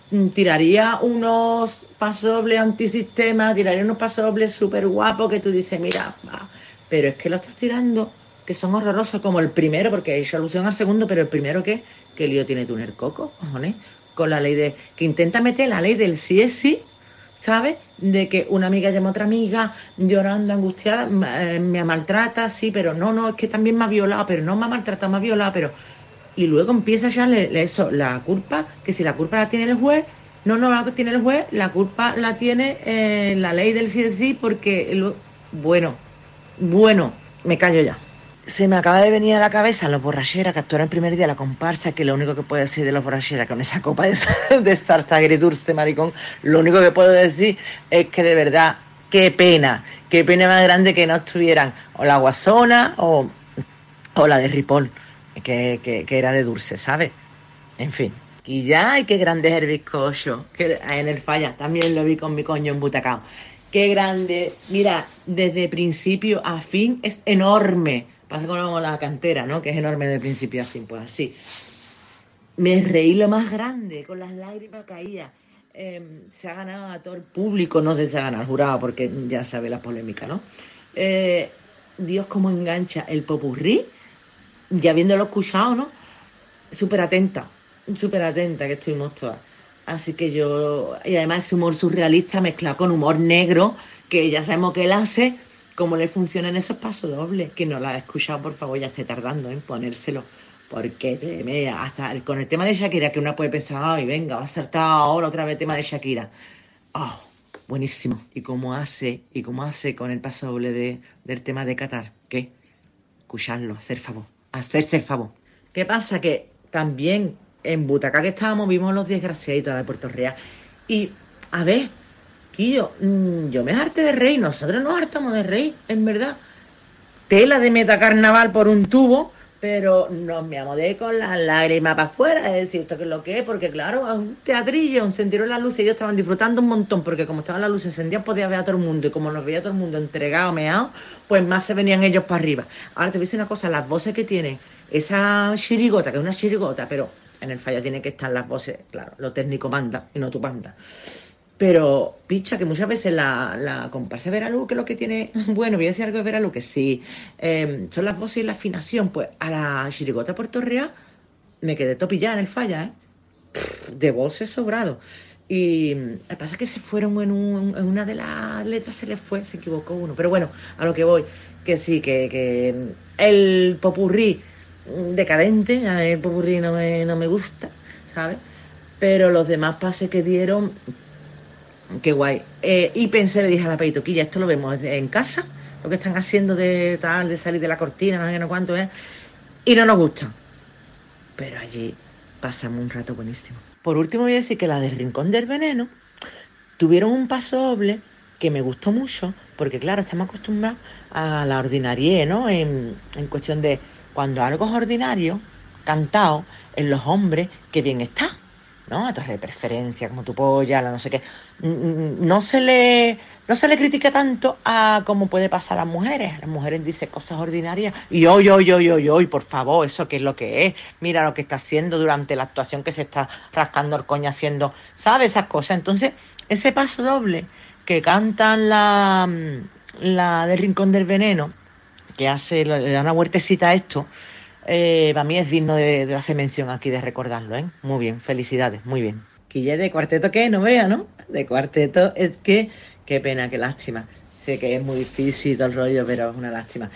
Mm, Tiraría unos pasobles antisistema, tiraría unos pasobles súper guapos que tú dices, mira, va. pero es que lo estás tirando, que son horrorosos, como el primero, porque he hecho al segundo, pero el primero que, ¿qué lío tiene Tuner Coco, cojones? Con la ley de, que intenta meter la ley del sí es sí, ¿sabes? De que una amiga llama a otra amiga llorando, angustiada, eh, me maltrata, sí, pero no, no, es que también me ha violado, pero no me ha maltratado, me ha violado, pero... Y luego empieza ya eso, la culpa, que si la culpa la tiene el juez, no, no la tiene el juez, la culpa la tiene eh, la ley del sí es sí, porque... bueno, bueno, me callo ya. Se me acaba de venir a la cabeza los borracheras que actuaron el primer día la comparsa, que lo único que puedo decir de los borracheras con esa copa de, de salsa agridulce, maricón, lo único que puedo decir es que de verdad, qué pena, qué pena más grande que no estuvieran o la guasona o, o la de Ripoll, que, que, era de dulce, ¿sabes? En fin. Y ya, y qué grande es el bizcocho, que en el falla también lo vi con mi coño embutacado. Qué grande, mira, desde principio a fin es enorme. Pasa como la cantera, ¿no? Que es enorme de principio a fin, pues así. Me reí lo más grande, con las lágrimas caídas. Eh, se ha ganado a todo el público, no sé si se ha ganado al jurado, porque ya sabe la polémica, ¿no? Eh, Dios, cómo engancha el popurrí, ya habiéndolo escuchado, ¿no? Súper atenta, súper atenta que estuvimos todas. Así que yo, y además ese humor surrealista mezclado con humor negro, que ya sabemos que él hace, cómo le funcionan esos pasos dobles. Que no la ha escuchado, por favor, ya esté tardando en ponérselo. Porque te mea, hasta el- con el tema de Shakira, que uno puede pensar, ay, venga, va a saltar ahora otra vez tema de Shakira. Oh, buenísimo. Y cómo hace, y cómo hace con el paso doble de, del tema de Qatar. ¿Qué? Escucharlo, hacer favor, hacerse el favor. ¿Qué pasa? Que también en Butacá que estábamos vimos los desgraciaditos de Puerto Real. Y, a ver, Mm, yo me harté de reír, nosotros nos hartamos de reír, en verdad. Tela de meta carnaval por un tubo, pero nos me amodé con las lágrimas para afuera, es decir, esto que es lo que es, porque claro, es un teatrillo, encendieron las luces y ellos estaban disfrutando un montón, porque como estaban las luces encendidas podía ver a todo el mundo, y como nos veía todo el mundo entregado, meado, pues más se venían ellos para arriba. Ahora te voy a decir una cosa, las voces que tiene esa chirigota, que es una chirigota, pero en el falla tiene que estar las voces, claro, lo técnico manda y no tu banda. Pero, picha, que muchas veces la, la comparsa de Veraluz, que es lo que tiene, bueno, voy a decir algo de Veraluz, que sí, eh, son las voces y la afinación, pues a la chirigota Puerto Real me quedé topillada en el falla, ¿eh? Pff, De voces sobrado. Y mm, lo que pasa es que se fueron en, un- en una de las letras, se les fue, se equivocó uno. Pero bueno, a lo que voy, que sí, que, que el popurrí mm, decadente, a el popurrí no me, no me gusta, ¿sabes? Pero los demás pases que dieron, Qué guay. Eh, y pensé, le dije a la peitoquilla, esto lo vemos en casa, lo que están haciendo de tal, de salir de la cortina, no sé no cuánto es, y no nos gusta. Pero allí pasamos un rato buenísimo. Por último voy a decir que la de Rincón del Veneno tuvieron un paso doble que me gustó mucho, porque claro, estamos acostumbrados a la ordinarie, ¿no? En, en cuestión de cuando algo es ordinario, cantado, en los hombres, qué bien está, ¿no? Través de preferencia, como tu polla, la no sé qué. Mm, mm, No se le, no se le critica tanto a como puede pasar a las mujeres. Las mujeres dicen cosas ordinarias y hoy, hoy, hoy, hoy, hoy, por favor, eso qué es lo que es. Mira lo que está haciendo durante la actuación que se está rascando el coño haciendo, ¿sabes? Esas cosas. Entonces, ese paso doble que cantan la, la del Rincón del Veneno, que hace, le da una huertecita a esto, eh, para mí es digno de, de hacer mención aquí, de recordarlo, ¿eh? Muy bien, felicidades, muy bien. Quille de cuarteto que no vea, ¿no? De cuarteto es que, qué pena, qué lástima. Sé que es muy difícil todo el rollo, pero es una lástima.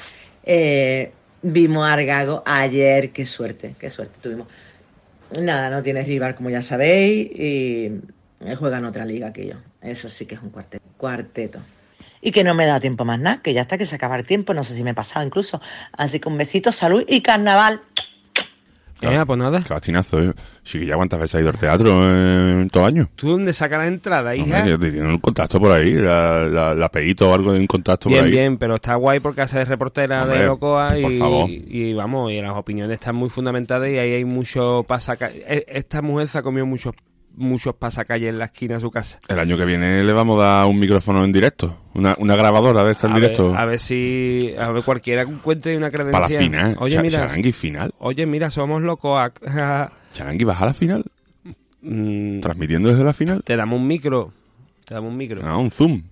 Eh, vimos a Argago ayer, qué suerte, qué suerte tuvimos. Nada, no tiene rival, como ya sabéis, y él juega en otra liga que yo. Eso sí que es un cuarteto. Cuarteto. Y que no me da tiempo más nada, que ya está, que se acaba el tiempo, no sé si me he pasado incluso. Así que un besito, salud y carnaval. Venga, pues nada. Qué bastinazo, ¿eh? Sí que ya cuántas veces has ido al teatro en todo año. ¿Tú dónde sacas la entrada, hija? Que tienen un contacto por ahí, la, la, la peguito o algo de un contacto Bien, por ahí. bien, pero está guay porque hace de reportera Hombre, de Locoa y, por favor. y vamos, y las opiniones están muy fundamentadas y ahí hay mucho pasacalles. Esta mujer se ha comido muchos muchos pasacalles en la esquina de su casa. El año que viene le vamos a dar un micrófono en directo, una, una grabadora de esta en a directo. Ver, a ver si a ver cualquiera que encuentre una credencial. Para la final. Oye, Cha- mira. Charangui final. Oye, mira, somos Locoa. Charangui, ¿vas a la final? Mm, ¿Transmitiendo desde la final? te damos un micro. Te damos un micro. Ah, un zoom.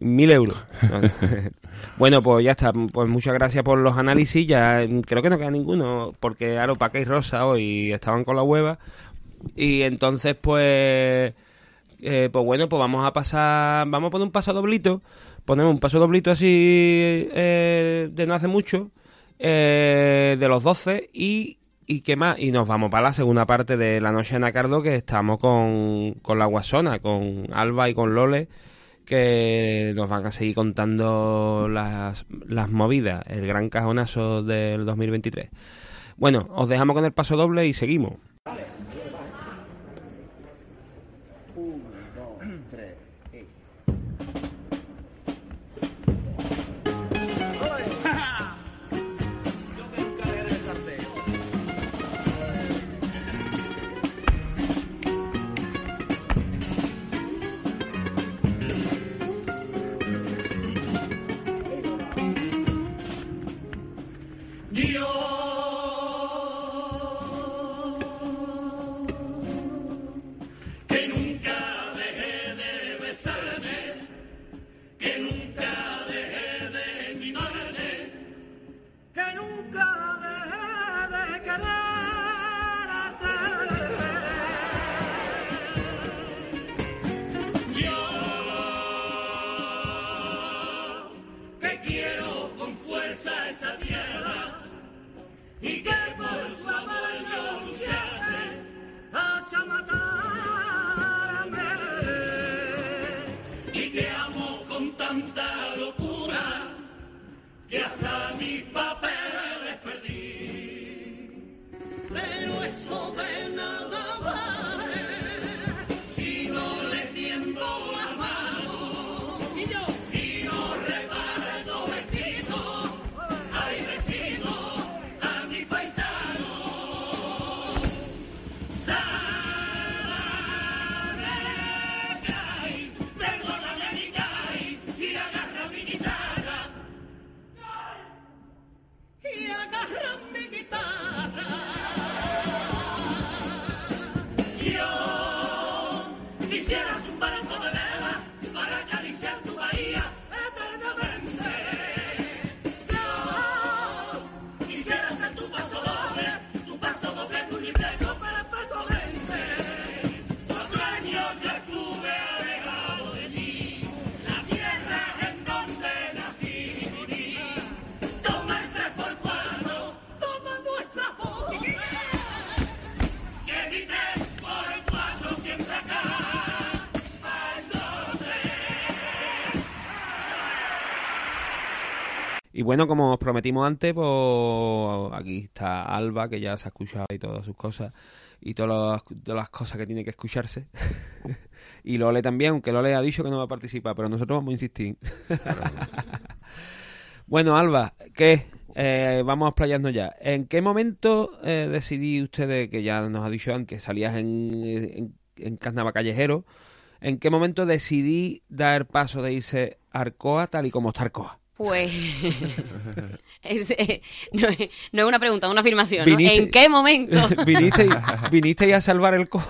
Mil euros. No. bueno, pues ya está. Pues muchas gracias por los análisis. Ya mm, creo que no queda ninguno, porque Aro, Paca y Rosa hoy estaban con la hueva. Y entonces, pues, eh, pues bueno, pues vamos a pasar, vamos a poner un paso doblito. Ponemos un paso doblito así eh, de no hace mucho, eh, de los 12 y, y qué más. Y nos vamos para la segunda parte de la noche de Nacardo, que estamos con, con la Guasona, con Alba y con Lole que nos van a seguir contando las, las movidas, el gran cajonazo del 2023. Bueno, os dejamos con el paso doble y seguimos. Bueno, como os prometimos antes, pues aquí está Alba, que ya se ha escuchado y todas sus cosas, y todas las, todas las cosas que tiene que escucharse. y Lole también, aunque Lole ha dicho que no va a participar, pero nosotros vamos a insistir. bueno, Alba, ¿qué? Eh, vamos a explayarnos ya. ¿En qué momento eh, decidí ustedes, que ya nos ha dicho que salías en, en, en Carnaval Callejero, ¿en qué momento decidí dar paso de irse a Arcoa tal y como está Arcoa? Pues es, eh, no, es, no es una pregunta, es una afirmación. ¿no? Viniste- ¿En qué momento? ¿Viniste, ¿Vinisteis a salvar el Coa?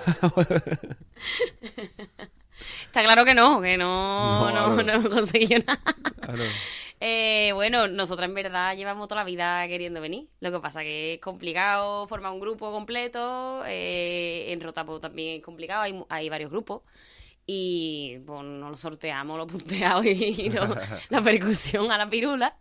Está claro que no, que no, No, no, conseguido nada. Eh, bueno, nosotras en verdad llevamos toda la vida queriendo venir. Lo que pasa que es complicado formar un grupo completo. eh, en Rotapo también es complicado, hay, hay varios grupos. Y pues nos lo sorteamos, los punteados y lo- la percusión a la pirula.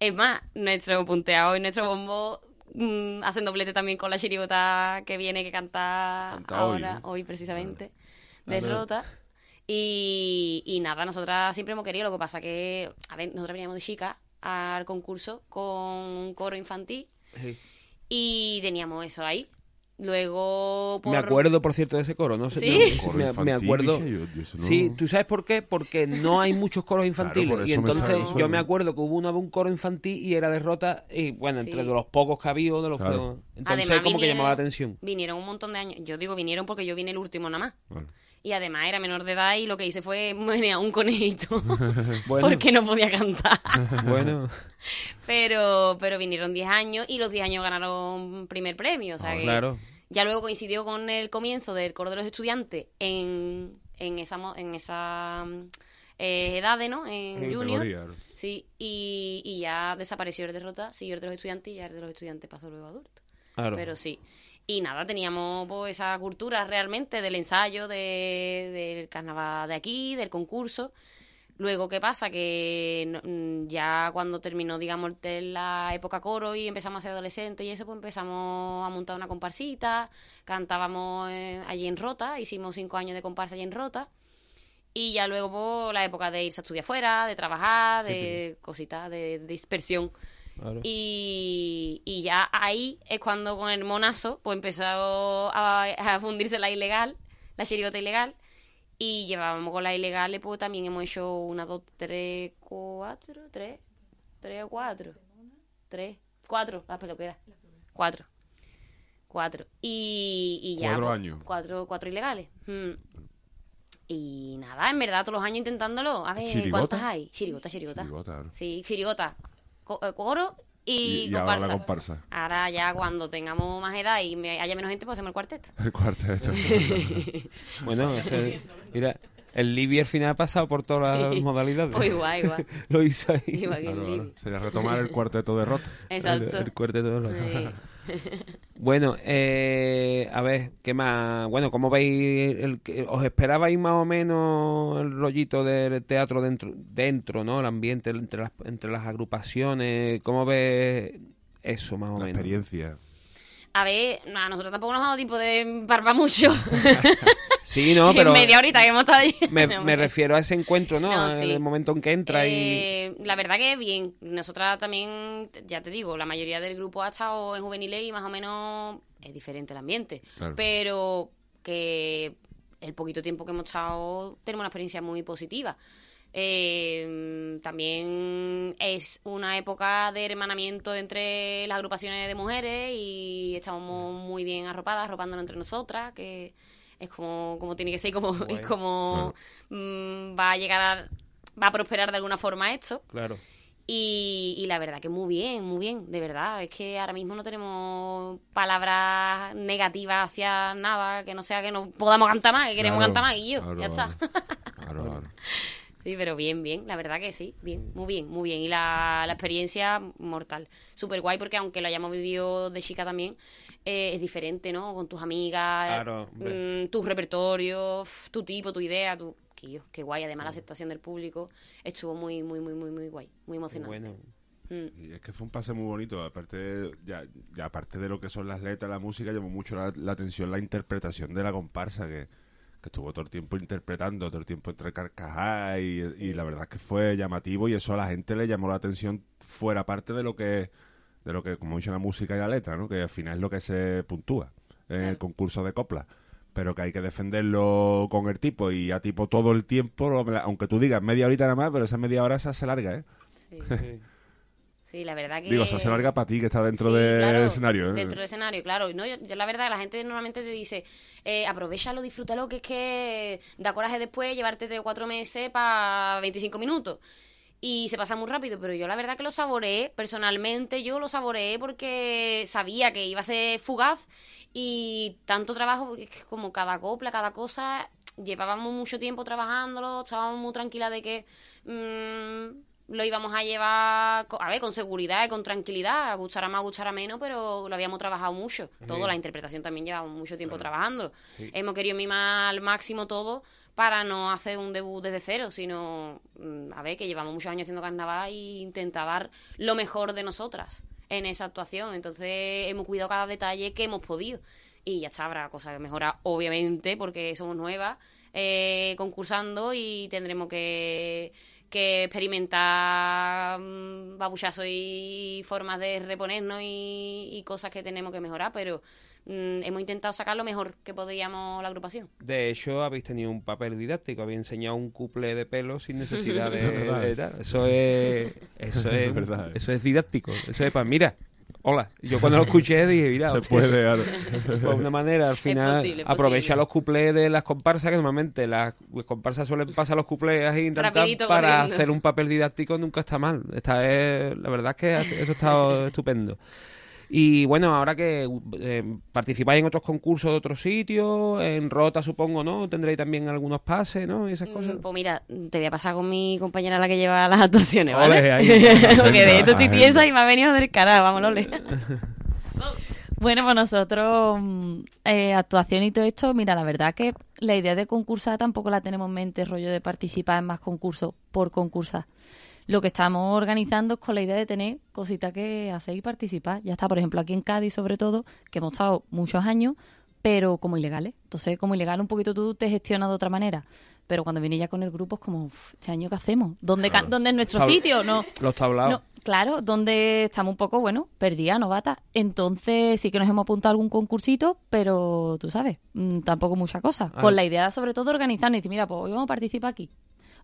Es más, nuestro punteado y nuestro bombo mm, hacen doblete también con la chirigota que viene que canta, Canta ahora, hoy, hoy, precisamente, Vale. de Vale. Rota. Y, y nada, nosotras siempre hemos querido, lo que pasa que, a ver, nosotras veníamos de chica al concurso con un coro infantil y teníamos eso ahí. Luego, por... Me acuerdo, por cierto, de ese coro, ¿no? sé, ¿Sí? no, me, acuerdo. dije yo, yo eso no- Sí, ¿tú sabes por qué? Porque no hay muchos coros infantiles. y me entonces yo me acuerdo que hubo una un coro infantil y era derrota. Y bueno, entre Sí. de los pocos que había, de los Claro. que- Entonces, Además, como que vinieron- llamaba la atención. Vinieron un montón de años. Yo digo vinieron porque yo vine el último nada más. Y además era menor de edad y lo que hice fue menear un conejito. Bueno. Porque no podía cantar. Bueno, Pero, pero vinieron 10 años y los 10 años ganaron primer premio. O sea Ah, que claro. ya luego coincidió con el comienzo del coro de los estudiantes en, en esa, mo- en esa mm, eh, edades, ¿no? En Sí, junior. Sí, y, y ya desapareció el derrota, siguió el de los estudiantes y ya el de los estudiantes pasó luego a adulto. Claro. Pero sí. Y nada, teníamos pues, esa cultura realmente del ensayo, de, del carnaval de aquí, del concurso. Luego, ¿qué pasa? Que mm, ya cuando terminó, digamos, la época coro y empezamos a ser adolescentes y eso, pues empezamos a montar una comparsita, cantábamos eh, allí en Rota, hicimos cinco años de comparsa allí en Rota. Y ya luego pues, la época de irse a estudiar fuera, de trabajar, de cositas, de dispersión. Claro. Y, y ya ahí es cuando con el monazo pues empezó a, a fundirse la ilegal, la chirigota ilegal. Y llevábamos con la ilegal, pues también hemos hecho una, dos, tres, cuatro, tres, tres o cuatro. Tres, cuatro, las peluqueras. Cuatro. Cuatro. Y, y ya. Cuatro pues, años. Cuatro, cuatro ilegales. Mm. Y nada, en verdad, todos los años intentándolo. A ver, ¿Chirigota? ¿cuántas hay? Chirigota, chirigota. Chirigota, claro. Sí, chirigota. Eh, coro y, Y- y ahora comparsa. la comparsa. Ahora ya cuando tengamos más edad y me- haya menos gente, pues hacemos el cuarteto. El cuarteto. Bueno, mira, el Libby al final ha pasado por todas las modalidades. Pues igual, igual. Lo hizo ahí. Igual que el Claro, Libby. claro. Sería retomar el cuarteto de Rota. Exacto. El, el cuarteto de los- Sí. Bueno, eh, a ver, ¿qué más? Bueno, ¿cómo veis? El, que- ¿Os esperabais más o menos el rollito del teatro dentro, dentro ¿no? El ambiente entre las, entre las agrupaciones. ¿Cómo ves eso más o La menos? experiencia. A ver, no, a nosotros tampoco nos ha dado tiempo de barba mucho. Sí, no, pero... Media horita que hemos estado allí. Me, No, me refiero a ese encuentro, ¿no? No, sí. El momento en que entra y... Eh, La verdad que bien. Nosotras también, ya te digo, la mayoría del grupo ha estado en juveniles y más o menos es diferente el ambiente. Claro. Pero que el poquito tiempo que hemos estado tenemos una experiencia muy positiva. Eh, también es una época de hermanamiento entre las agrupaciones de mujeres y estamos muy bien arropadas, arropándonos entre nosotras, que es como, como tiene que ser y como, es como mm, va a llegar a, va a prosperar de alguna forma esto. Claro. Y, y la verdad que muy bien, muy bien, de verdad. Es que ahora mismo no tenemos palabras negativas hacia nada, que no sea que no podamos cantar más, que queremos Claro, cantar más y yo, claro, ya está. Claro, claro. Sí, pero bien, bien, la verdad que sí, bien, muy bien, muy bien. Y la, la experiencia mortal. Súper guay porque aunque lo hayamos vivido de chica también, eh, es diferente, ¿no? Con tus amigas, Claro, mm, tu repertorio, f- tu tipo, tu idea, tu... Qué, yo, qué guay. Además la aceptación del público estuvo muy, muy, muy, muy, muy guay, muy emocionante. Bueno. Mm. Y es que fue un pase muy bonito. Aparte, ya, ya aparte de lo que son las letras, la música, llamó mucho la, la atención la interpretación de la comparsa, que, que estuvo todo el tiempo interpretando, todo el tiempo entre carcajadas, y, y la verdad es que fue llamativo y eso a la gente le llamó la atención fuera parte de lo que, de lo que como dice la música y la letra, ¿no? que al final es lo que se puntúa en el concurso de copla. Pero que hay que defenderlo con el tipo y a tipo todo el tiempo, aunque tú digas media horita nada más, pero esa media hora se hace larga, ¿eh? Sí. Sí, la verdad que... Digo, se hace larga para ti que está dentro Sí, del claro, escenario. ¿eh? Dentro del escenario, claro. No, yo, yo la verdad, la gente normalmente te dice, eh, aprovechalo, disfrútalo, que es que da coraje después llevarte tres o cuatro meses para 25 minutos. Y se pasa muy rápido, pero yo la verdad que lo saboreé, personalmente yo lo saboreé porque sabía que iba a ser fugaz y tanto trabajo, porque es que como cada copla, cada cosa, llevábamos mucho tiempo trabajándolo, estábamos muy tranquilas de que mm, lo íbamos a llevar, a ver, con seguridad y con tranquilidad, gustará más, gustará menos, pero lo habíamos trabajado mucho. Todo, Sí. la interpretación también llevamos mucho tiempo Claro. trabajando. Sí. Hemos querido mimar al máximo todo para no hacer un debut desde cero, sino, mm, a ver, que llevamos muchos años haciendo carnaval e intentar dar lo mejor de nosotras en esa actuación. Entonces hemos cuidado cada detalle que hemos podido. Y ya está, habrá cosas que mejorar, obviamente, porque somos nuevas eh, concursando y tendremos que, que experimentar mm, babuchazos y formas de reponernos y, y cosas que tenemos que mejorar, pero mm, hemos intentado sacar lo mejor que podíamos la agrupación. De hecho, habéis tenido un papel didáctico, habéis enseñado un couple de pelo sin necesidad de, de tal. Eso es, eso es, Es verdad, eso es didáctico. Eso es para, mira, hola. Yo cuando lo escuché dije, mira, Se hostia, puede, claro. Por una manera, al final, posible, es aprovecha posible. los cuplés de las comparsas, que normalmente las comparsas suelen pasar los cuplés ahí intentar Rapidito, para corriendo. hacer un papel didáctico nunca está mal. Esta es, la verdad es que eso está estupendo. Y bueno, ahora que eh, participáis en otros concursos de otros sitios, en Rota supongo, ¿no? Tendréis también algunos pases, ¿no? Y esas cosas. Mm, Pues mira, te voy a pasar con mi compañera la que lleva las actuaciones, ¿vale? Ole, ahí. Porque de esto estoy tiesa y me ha venido del carajo, vamos, Lole. Bueno, pues nosotros, mm, eh, actuación y todo esto, mira, la verdad que la idea de concursar tampoco la tenemos en mente, rollo de participar en más concursos por concursar. Lo que estamos organizando es con la idea de tener cositas que hacer y participar. Ya está, por ejemplo, aquí en Cádiz, sobre todo, que hemos estado muchos años, pero como ilegales. Entonces, como ilegal, un poquito tú te gestionas de otra manera. Pero cuando vienes ya con el grupo es como, "Uf, ¿este año qué hacemos? ¿Dónde, Claro. ¿dónde es nuestro Tabla- sitio? No, Los tablados. no, claro, donde estamos un poco, bueno, perdida, novata. Entonces sí que nos hemos apuntado a algún concursito, pero tú sabes, mm, tampoco mucha cosa. Ah. Con la idea sobre todo de organizarnos y decir, mira, pues hoy vamos a participar aquí.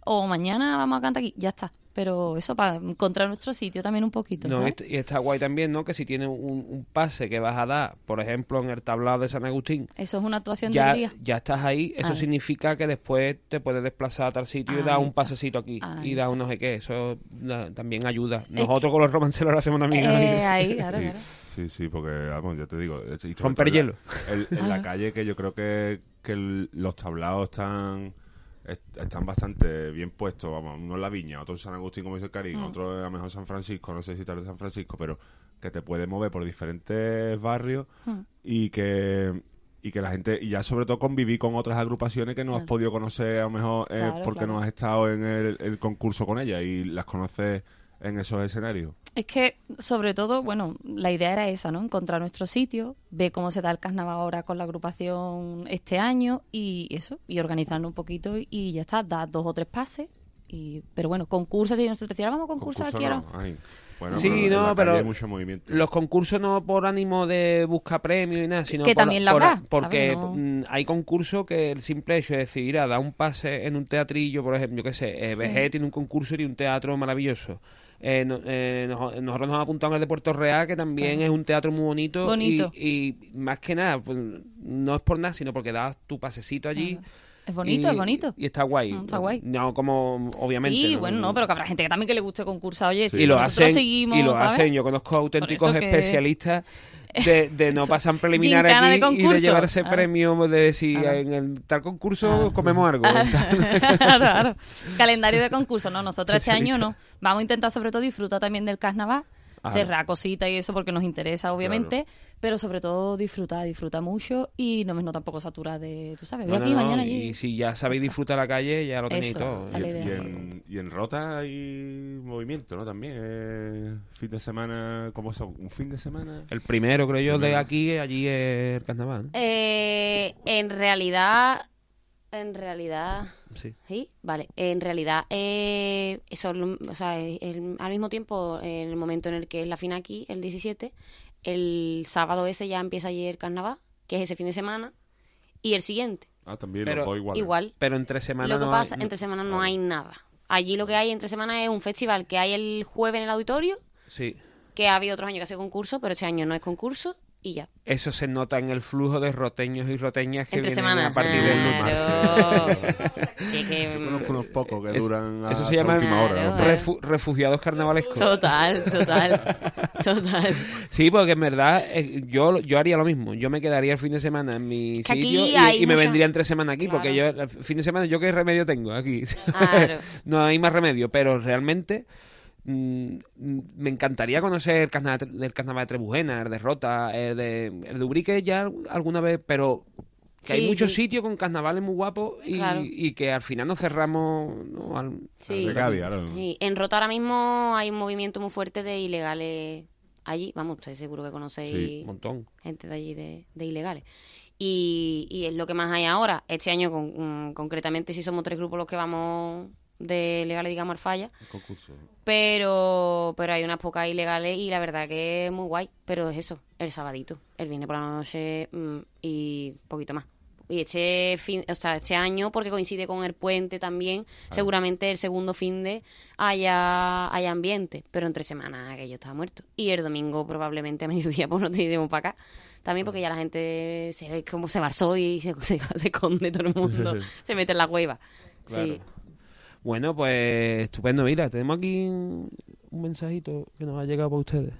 O mañana vamos a cantar aquí, ya está. Pero eso para encontrar nuestro sitio también un poquito. No, y, y está guay también, ¿no? Que si tienes un, un pase que vas a dar, por ejemplo, en el tablado de San Agustín, Eso es una actuación ya, del día. ya estás ahí, eso Ah. significa que después te puedes desplazar a tal sitio y dar un pasecito aquí y dar un no sé qué. Eso la- también ayuda. que- Nosotros con los romanceros lo hacemos también. Eh, ahí, claro, Sí, claro. sí, sí, porque, vamos, ya te digo... Romper en hielo. el- en la calle que yo creo que, que el- los tablados están est- están bastante bien puestos, vamos, uno en la viña, otro en San Agustín, como dice el Karim, Mm. otro a lo mejor San Francisco, no sé si tal vez San Francisco, pero que te puede mover por diferentes barrios Mm. y que y que la gente, y ya sobre todo convivir con otras agrupaciones que no has Claro. podido conocer a lo mejor eh, Claro, porque claro. no has estado en el, el concurso con ellas y las conoces en esos escenarios. Es que, sobre todo, bueno, la idea era esa, ¿no? Encontrar nuestro sitio, ver cómo se da el carnaval ahora con la agrupación este año y eso, y organizarnos un poquito y ya está, dar dos o tres pases. Y, pero bueno, concursos, y nosotros decíamos, vamos a concursar aquí no, ahora. ay. Bueno, sí, la no, pero hay mucho movimiento. los concursos no por ánimo de buscar premios y nada, sino Que por- también lo por- habrá, porque mm, hay concursos que el simple hecho de decir, ir a dar un pase en un teatrillo, por ejemplo, yo qué sé, eh, Sí. BG tiene un concurso y un teatro maravilloso. Eh, no- eh, nos- nosotros nos en el de Puerto Real, que también es un teatro muy bonito. Bonito. Y, y más que nada, pues, no es por nada, sino porque das tu pasecito allí. Es bonito, y- es bonito. Y está guay. Mm, está guay. No como, obviamente. sí, ¿no? bueno, no, pero que habrá gente que también que le guste concursar, oye, y lo hacen seguimos, y lo ¿sabes? hacen yo conozco auténticos que- especialistas de, de no pasan preliminares aquí de y de llevarse Ah. premio de si Ah. en el tal concurso comemos algo claro, claro. Calendario de concurso, no, nosotros este año no. Vamos a intentar sobre todo disfrutar también del carnaval, cerrar cositas y eso porque nos interesa obviamente, pero sobre todo disfrutar, disfrutar mucho y no menos tampoco saturar de, tú sabes, No, no, aquí, no, mañana y allí. si ya sabéis disfrutar la calle ya lo tenéis Eso, todo Y, y en, y en Rota hay movimiento, ¿no? También. eh, fin de semana, ¿cómo son? ¿Un fin de semana? el primero creo yo de aquí allí es el carnaval ¿no? Eh, en realidad, en realidad, sí sí, vale. En realidad, eh, eso, o sea, el- al mismo tiempo, en el momento en el que es la final aquí, el 17, el sábado ese ya empieza allí el carnaval, que es ese fin de semana, y el siguiente. Ah, también Pero- los dos iguales. Igual. pero entre Lo que no pasa, hay- entre semana no hay nada. Allí lo que hay entre semana es un festival que hay el jueves en el auditorio, Sí. Que ha habido otros años que ha sido concurso, pero este año no es concurso y ya. Eso se nota en el flujo de roteños y roteñas que Entre vienen semana. a partir del lunes. Sí, que- Yo conozco unos pocos que Es- duran Eso se llama última hora. ¿no? refu- refugiados carnavalescos. Total, total, total. Sí, porque en verdad eh, yo, yo haría lo mismo. Yo me quedaría el fin de semana en mi que sitio y, me vendría entre semana aquí, porque yo el fin de semana, ¿yo qué remedio tengo aquí? Claro. no hay más remedio, pero realmente mm, me encantaría conocer el carnaval, el carnaval de Trebujena, el de Rota, el de, el de Ubrique ya alguna vez, pero que hay muchos sí. sitios con carnavales muy guapos y, Claro. y que al final nos cerramos ¿no? al, Sí. al de Cádiz, ahora. Sí, En Rota ahora mismo hay un movimiento muy fuerte de ilegales allí. Vamos, estoy seguro que conocéis Sí, un montón. gente de allí de, de ilegales. Y, y es lo que más hay ahora. Este año, con- mm, concretamente, sí somos tres grupos los que vamos de ilegales, digamos, al falla. Concurso. Pero, pero hay unas pocas ilegales y la verdad que es muy guay. Pero es eso, el sabadito, el viernes por la noche mm, y poquito más. Y este fin, o sea, este año, porque coincide con el puente también, seguramente el segundo fin de haya, haya ambiente. Pero entre semanas aquello está muerto. Y el domingo probablemente a mediodía pues nos iremos para acá. También porque ya la gente se ve como se barzó y se, se, se esconde todo el mundo. se mete en la cueva. Claro. Sí. Bueno, pues estupendo. Mira, tenemos aquí un, mensajito que nos ha llegado para ustedes.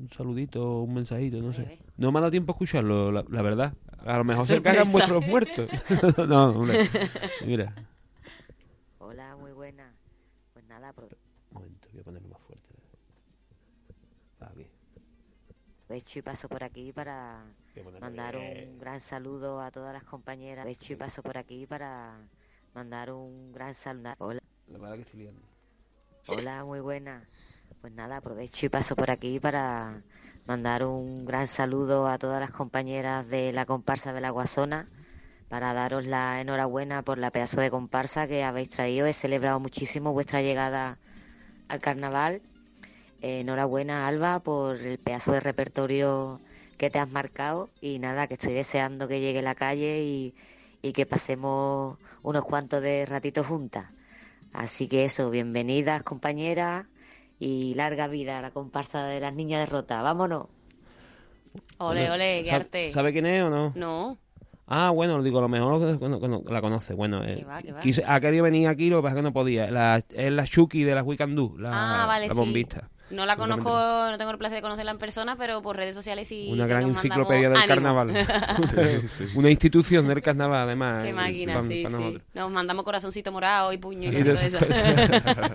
Un saludito, un mensajito, no sé. No me ha dado tiempo a escucharlo, la, la verdad. A lo mejor se cagan vuestros muertos. no, hombre. Mira. Hola, muy buena. Pues nada, pro- Un momento, voy a ponerlo más fuerte. Aquí. y paso por aquí para mandar un gran saludo a todas las compañeras. Aprovecho y paso por aquí para mandar un gran saludo. Hola. La que estoy. Hola, muy buena. Pues nada, aprovecho y paso por aquí para mandar un gran saludo a todas las compañeras de la comparsa de la Guasona, para daros la enhorabuena por la pedazo de comparsa que habéis traído. He celebrado muchísimo vuestra llegada al carnaval. Eh, enhorabuena, Alba, por el pedazo de repertorio que te has marcado. Y nada, que estoy deseando que llegue la calle y, y que pasemos unos cuantos de ratitos juntas. Así que eso, bienvenidas compañeras y larga vida a la comparsa de las niñas de Rota. Vámonos. Ole, Bueno, ole, qué ¿sabe- arte. ¿Sabe quién es o no? No. Ah, bueno, digo, a lo mejor lo- cuando- cuando la conoce. Bueno, eh, va, quiso- ha querido venir aquí, lo que pasa es que no podía. La, es la Shuki de Can Do, la, ah, vale, la sí. No la conozco, no tengo el placer de conocerla en persona, pero por redes sociales sí. Una gran enciclopedia del ánimo. carnaval. Una institución del carnaval, además. Qué máquina, sí, sí. Nos mandamos corazoncito morado y puño y Y esas.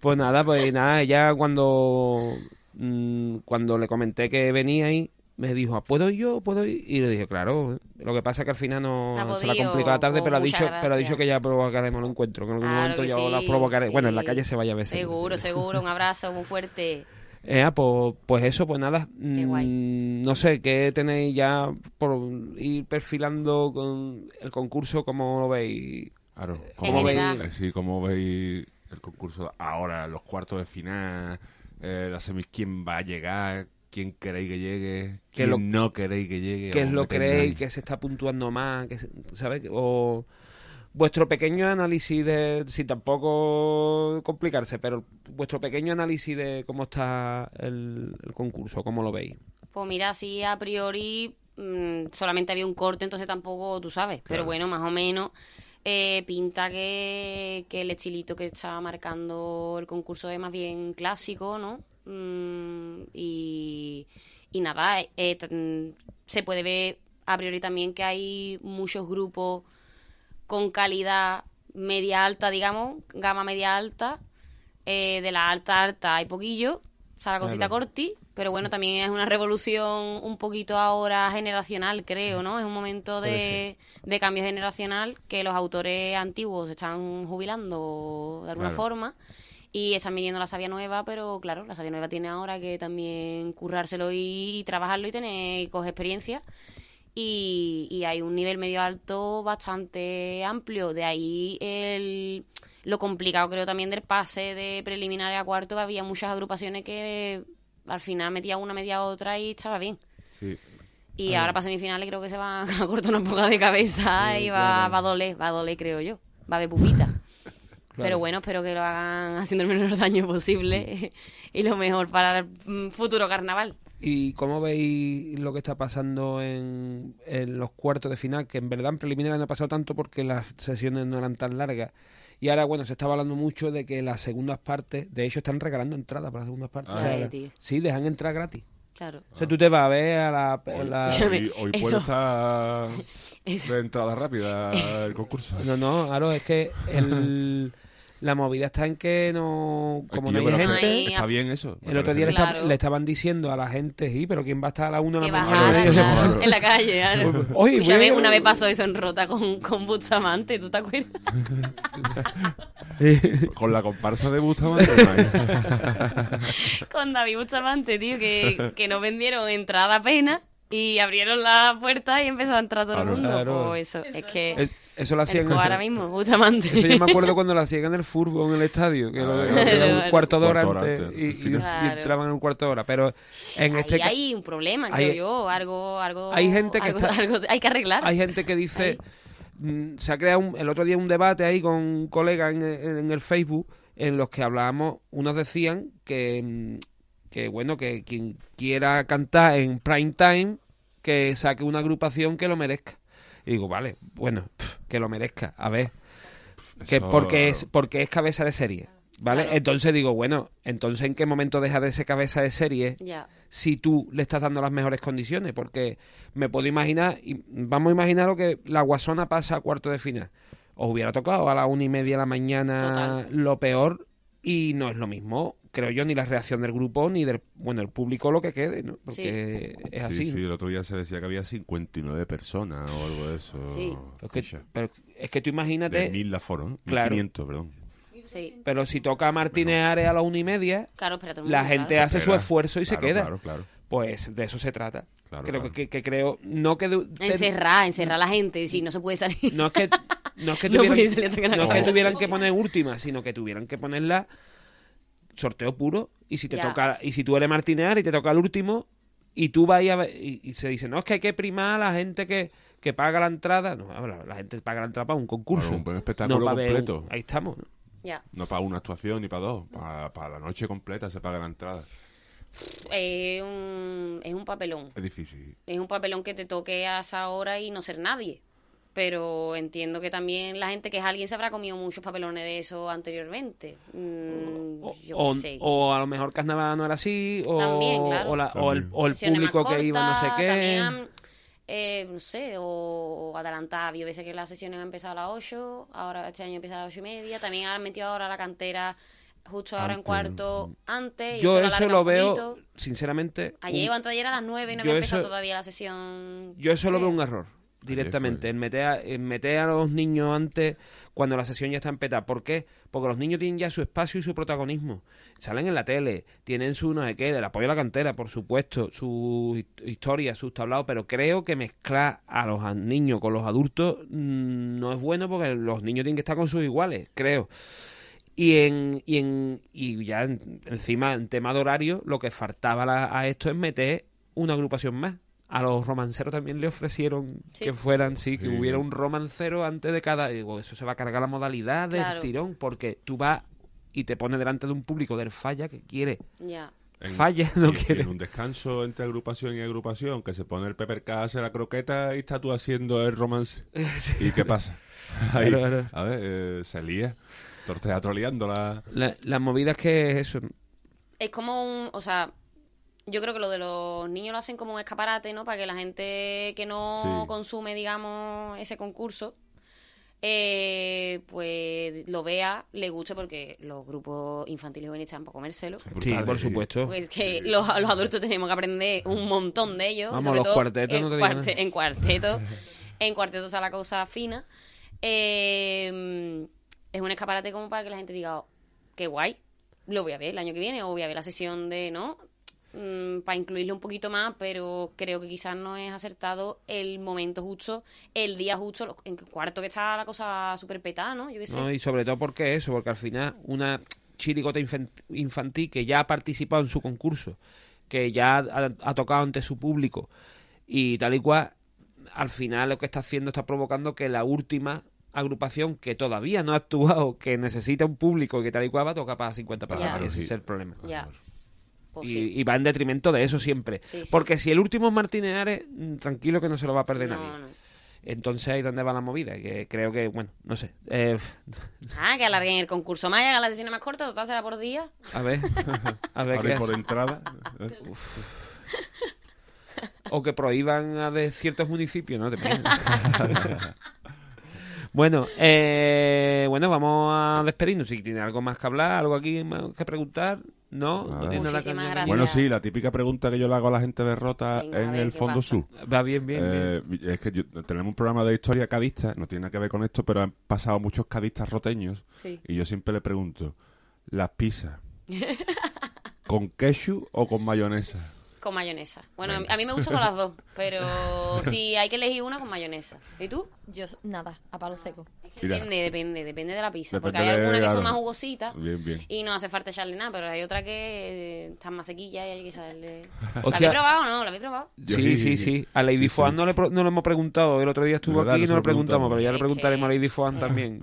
Pues nada, pues nada, ella cuando mm, cuando le comenté que venía ahí, me dijo, ¿puedo ir yo? ¿Puedo ir? Y le dije, claro, lo que pasa es que al final no, se la podido, complica la tarde, pero ha, dicho, pero ha dicho que ya provocaremos el encuentro, que en algún Claro momento yo sí, la provocaré. Bueno, en la calle se vaya a veces. Seguro, seguro. Un abrazo muy fuerte. Eh, ah, pues, pues eso, pues nada. Qué guay. mm, No sé, ¿qué tenéis ya por ir perfilando con el concurso? ¿Cómo lo veis? Claro, Eh, ¿cómo ¿Cómo veis, sí, cómo veis el concurso ahora, los cuartos de final, eh, las semis, quién va a llegar, quién queréis que llegue, ¿Qué quién lo- no queréis que llegue? ¿Qué lo creéis que se está puntuando más? Que se- ¿Sabes? O vuestro pequeño análisis de, sin tampoco complicarse, pero vuestro pequeño análisis de cómo está el, el concurso, cómo lo veis. Pues mira, sí, a priori mm, solamente había un corte, entonces tampoco tú sabes. Pero bueno, más o menos eh, pinta que, que el estilito que está marcando el concurso es más bien clásico, ¿no? Mm, y, y nada, eh, se puede ver a priori también que hay muchos grupos con calidad media alta, digamos, gama media alta. Eh, de la alta alta hay poquillo, o sea, la cosita Claro. corti, pero bueno, también es una revolución un poquito ahora generacional, creo, ¿no? Es un momento de, de cambio generacional que los autores antiguos se están jubilando de alguna Claro. forma y están viniendo la savia nueva, pero claro, la savia nueva tiene ahora que también currárselo y, y trabajarlo y tener y coger experiencia. Y, y hay un nivel medio alto bastante amplio. De ahí el, lo complicado creo también del pase de preliminares a cuarto, que había muchas agrupaciones que al final metía una, media otra y estaba bien. Sí. Y Ah, ahora para semifinales creo que se va a cortar una poca de cabeza Sí, y va, claro. va a doler, va a doler creo yo. Va a haber pupita. Pero bueno, espero que lo hagan haciendo el menor daño posible y lo mejor para el mm, futuro carnaval. ¿Y cómo veis lo que está pasando en, en los cuartos de final? Que en verdad en preliminares no ha pasado tanto porque las sesiones no eran tan largas. Y ahora, bueno, se estaba hablando mucho de que las segundas partes, de hecho, están regalando entradas para las segundas partes. Ah. O sea, la- sí, dejan entrar gratis. Claro. O sea, tú te vas a ver a la... la- Hoy, hoy puede estar de entrada rápida el concurso. No, no, claro, es que el, la movida está en que no... Como no hay gente... que está bien eso. El otro día le, estaban diciendo a la gente, sí, pero ¿quién va a estar a la una de Que la mañana? claro, en la calle. claro. Oye, una vez pasó eso en Rota con, con Bustamante, ¿tú te acuerdas? Con la comparsa de Bustamante. con David Bustamante, tío, que, que no vendieron entrada apenas y abrieron la puerta y empezó a entrar todo el mundo. Claro. Pues eso, es que Eso lo hacían el ahora mismo, Bustamante. Eso yo me acuerdo cuando lo hacían en el fútbol en el estadio, que lo, Claro. era un cuarto de hora antes antes, y, entraban en un cuarto de hora. Pero en este Ahí ca- hay un problema, hay- creo yo, algo, algo, hay gente que algo, está- algo hay que arreglar. hay gente que dice, mm, se ha creado un- el otro día un debate ahí con un colega en, en el Facebook en los que hablábamos, unos decían que, mm, que bueno, que quien quiera cantar en prime time, que saque una agrupación que lo merezca. Y digo, vale, bueno, que lo merezca, a ver. Que Eso- porque es porque es cabeza de serie, ¿vale? Claro. Entonces digo, bueno, entonces ¿en qué momento deja de ser cabeza de serie si tú le estás dando las mejores condiciones? Porque me puedo imaginar, y vamos a imaginar lo que la Guasona pasa a cuarto de final. Os hubiera tocado a las una y media de la mañana lo peor y no es lo mismo, creo yo, ni la reacción del grupo ni del, bueno, el público lo que quede, ¿no? Porque es Sí, así. sí, ¿no? el otro día se decía que había 59 personas o algo de eso. Sí. Pero es que, pero es que tú imagínate... De mil aforo, ¿no? Claro. 1500, perdón. Sí. Pero si toca a Martínez Ares a las una y media, Claro, la gente claro. hace su esfuerzo y se queda. Claro, claro. Pues de eso se trata. Claro, creo claro. Que, que creo no que te- Encerrar, encerrar a la gente, si no se puede salir. no es que no es que No tuvieran, la es que tuvieran que poner última, sino que tuvieran que ponerla sorteo puro y si te Ya. toca y si tú eres Martínez y te toca el último y tú vas a ver- y, y se dice, "No, es que hay que primar a la gente que que paga la entrada, no, la, la gente paga la entrada para un concurso, Para un espectáculo no un- completo. ahí estamos. No para una actuación ni para dos. Para, para la noche completa se paga la entrada. Es un, es un papelón. Es difícil. Es un papelón que te toque a esa hora y no ser nadie. Pero entiendo que también la gente que es alguien se habrá comido muchos papelones de eso anteriormente. Mm, yo o, sé. o a lo mejor Carnaval no era así, o, También, claro. o, la- o el, o el público que iba no sé qué. También, eh, no sé, o, o adelantar. Yo veces que las sesiones han empezado a las 8, ahora este año empieza a las 8 y media. También han metido ahora la cantera justo ahora en Antes. cuarto antes. y Yo eso lo veo, sinceramente, Ayer o anteayer a las 9 y no había empezado todavía la sesión. Yo eso lo veo un error, directamente, en meter, a, en meter a los niños antes cuando la sesión ya está empezada. ¿Por qué? Porque los niños tienen ya su espacio y su protagonismo. Salen en la tele, tienen su no sé qué, el apoyo a la cantera, por supuesto, su hist- historia, sus tablados, pero creo que mezclar a los niños con los adultos mm, no es bueno porque los niños tienen que estar con sus iguales, creo. Y en, y en y ya en- encima en tema de horario, lo que faltaba la- a esto es meter una agrupación más. A los romanceros también le ofrecieron Sí. que fueran, sí, que Sí. hubiera un romancero antes de cada. digo, eso se va a cargar la modalidad del Claro. tirón, porque tú vas y te pones delante de un público del falla que quiere. Ya. En- Falla, no y- y quiere. en un descanso entre agrupación y agrupación, que se pone el Pepper K, hace la croqueta y está tú haciendo el romance. ¿Y qué pasa? Ahí, Claro, claro. A ver, eh, se lía. Tor- Teatro liándola. La, la movida es que es eso. Es como un. O sea, yo creo que lo de los niños lo hacen como un escaparate, ¿no? Para que la gente que no Sí. consume, digamos, ese concurso, eh, pues lo vea, le guste, porque los grupos infantiles y juveniles están para comérselo. Sí, por supuesto. Pues que los, los adultos tenemos que aprender un montón de ellos. Vamos, sobre los todo cuartetos en, no te digo cuarte- en cuarteto. en cuarteto está la cosa fina. Eh, es un escaparate como para que la gente diga, "Oh, qué guay, lo voy a ver el año que viene o voy a ver la sesión de, ¿no? Mm, para incluirlo un poquito más, pero creo que quizás no es acertado el momento justo, el día justo, lo- en cuarto que está la cosa súper petada, ¿no? Yo qué sé. ¿no? Y sobre todo porque eso, porque al final una chirigota infan- infantil que ya ha participado en su concurso, que ya ha, ha tocado ante su público y tal y cual, al final lo que está haciendo está provocando que la última agrupación que todavía no ha actuado, que necesita un público y que tal y cual va a tocar para 50 personas. Claro, ese sí. es el problema. Ya. Pues y, sí. y va en detrimento de eso siempre. Sí, sí. Porque si el último es Martínez Ares, mm, tranquilo que no se lo va a perder No, nadie. no. Entonces ahí donde va la movida, que creo que, bueno, no sé. Eh, Ah, que alarguen el concurso más y hagan la sesión más corta, total será por día. a ver, a ver y por entrada. O que prohíban a de ciertos municipios, ¿no? Depende. bueno, eh, bueno, vamos a despedirnos. Si tiene algo más que hablar, algo aquí más que preguntar, ¿no? no tiene nada que. Bueno, sí, la típica pregunta que yo le hago a la gente de Rota Venga, en el ¿qué Fondo pasa? Sur. Va bien, bien, Eh, es que yo- tenemos un programa de historia cadista, no tiene nada que ver con esto, pero han pasado muchos cadistas roteños Sí. y yo siempre le pregunto, ¿las pizzas con ketchup o con mayonesa? Con mayonesa. Bueno, Venga. a mí me gusta con las dos, pero si hay que elegir una con mayonesa. ¿Y tú? Yo, nada, a palo seco. Mira. Depende, depende, depende de la pizza. Depende porque hay de- algunas que son más jugositas Bien, bien. y no hace falta echarle nada, pero hay otras que eh, están más sequillas y hay que echarle... ¿La habéis probado o no? ¿La habéis probado? Sí, sí, sí. A Lady Foan no le, no le hemos preguntado. El otro día estuvo ¿Verdad? aquí y No le preguntamos, pero ya le preguntaremos a que- Lady Foan también.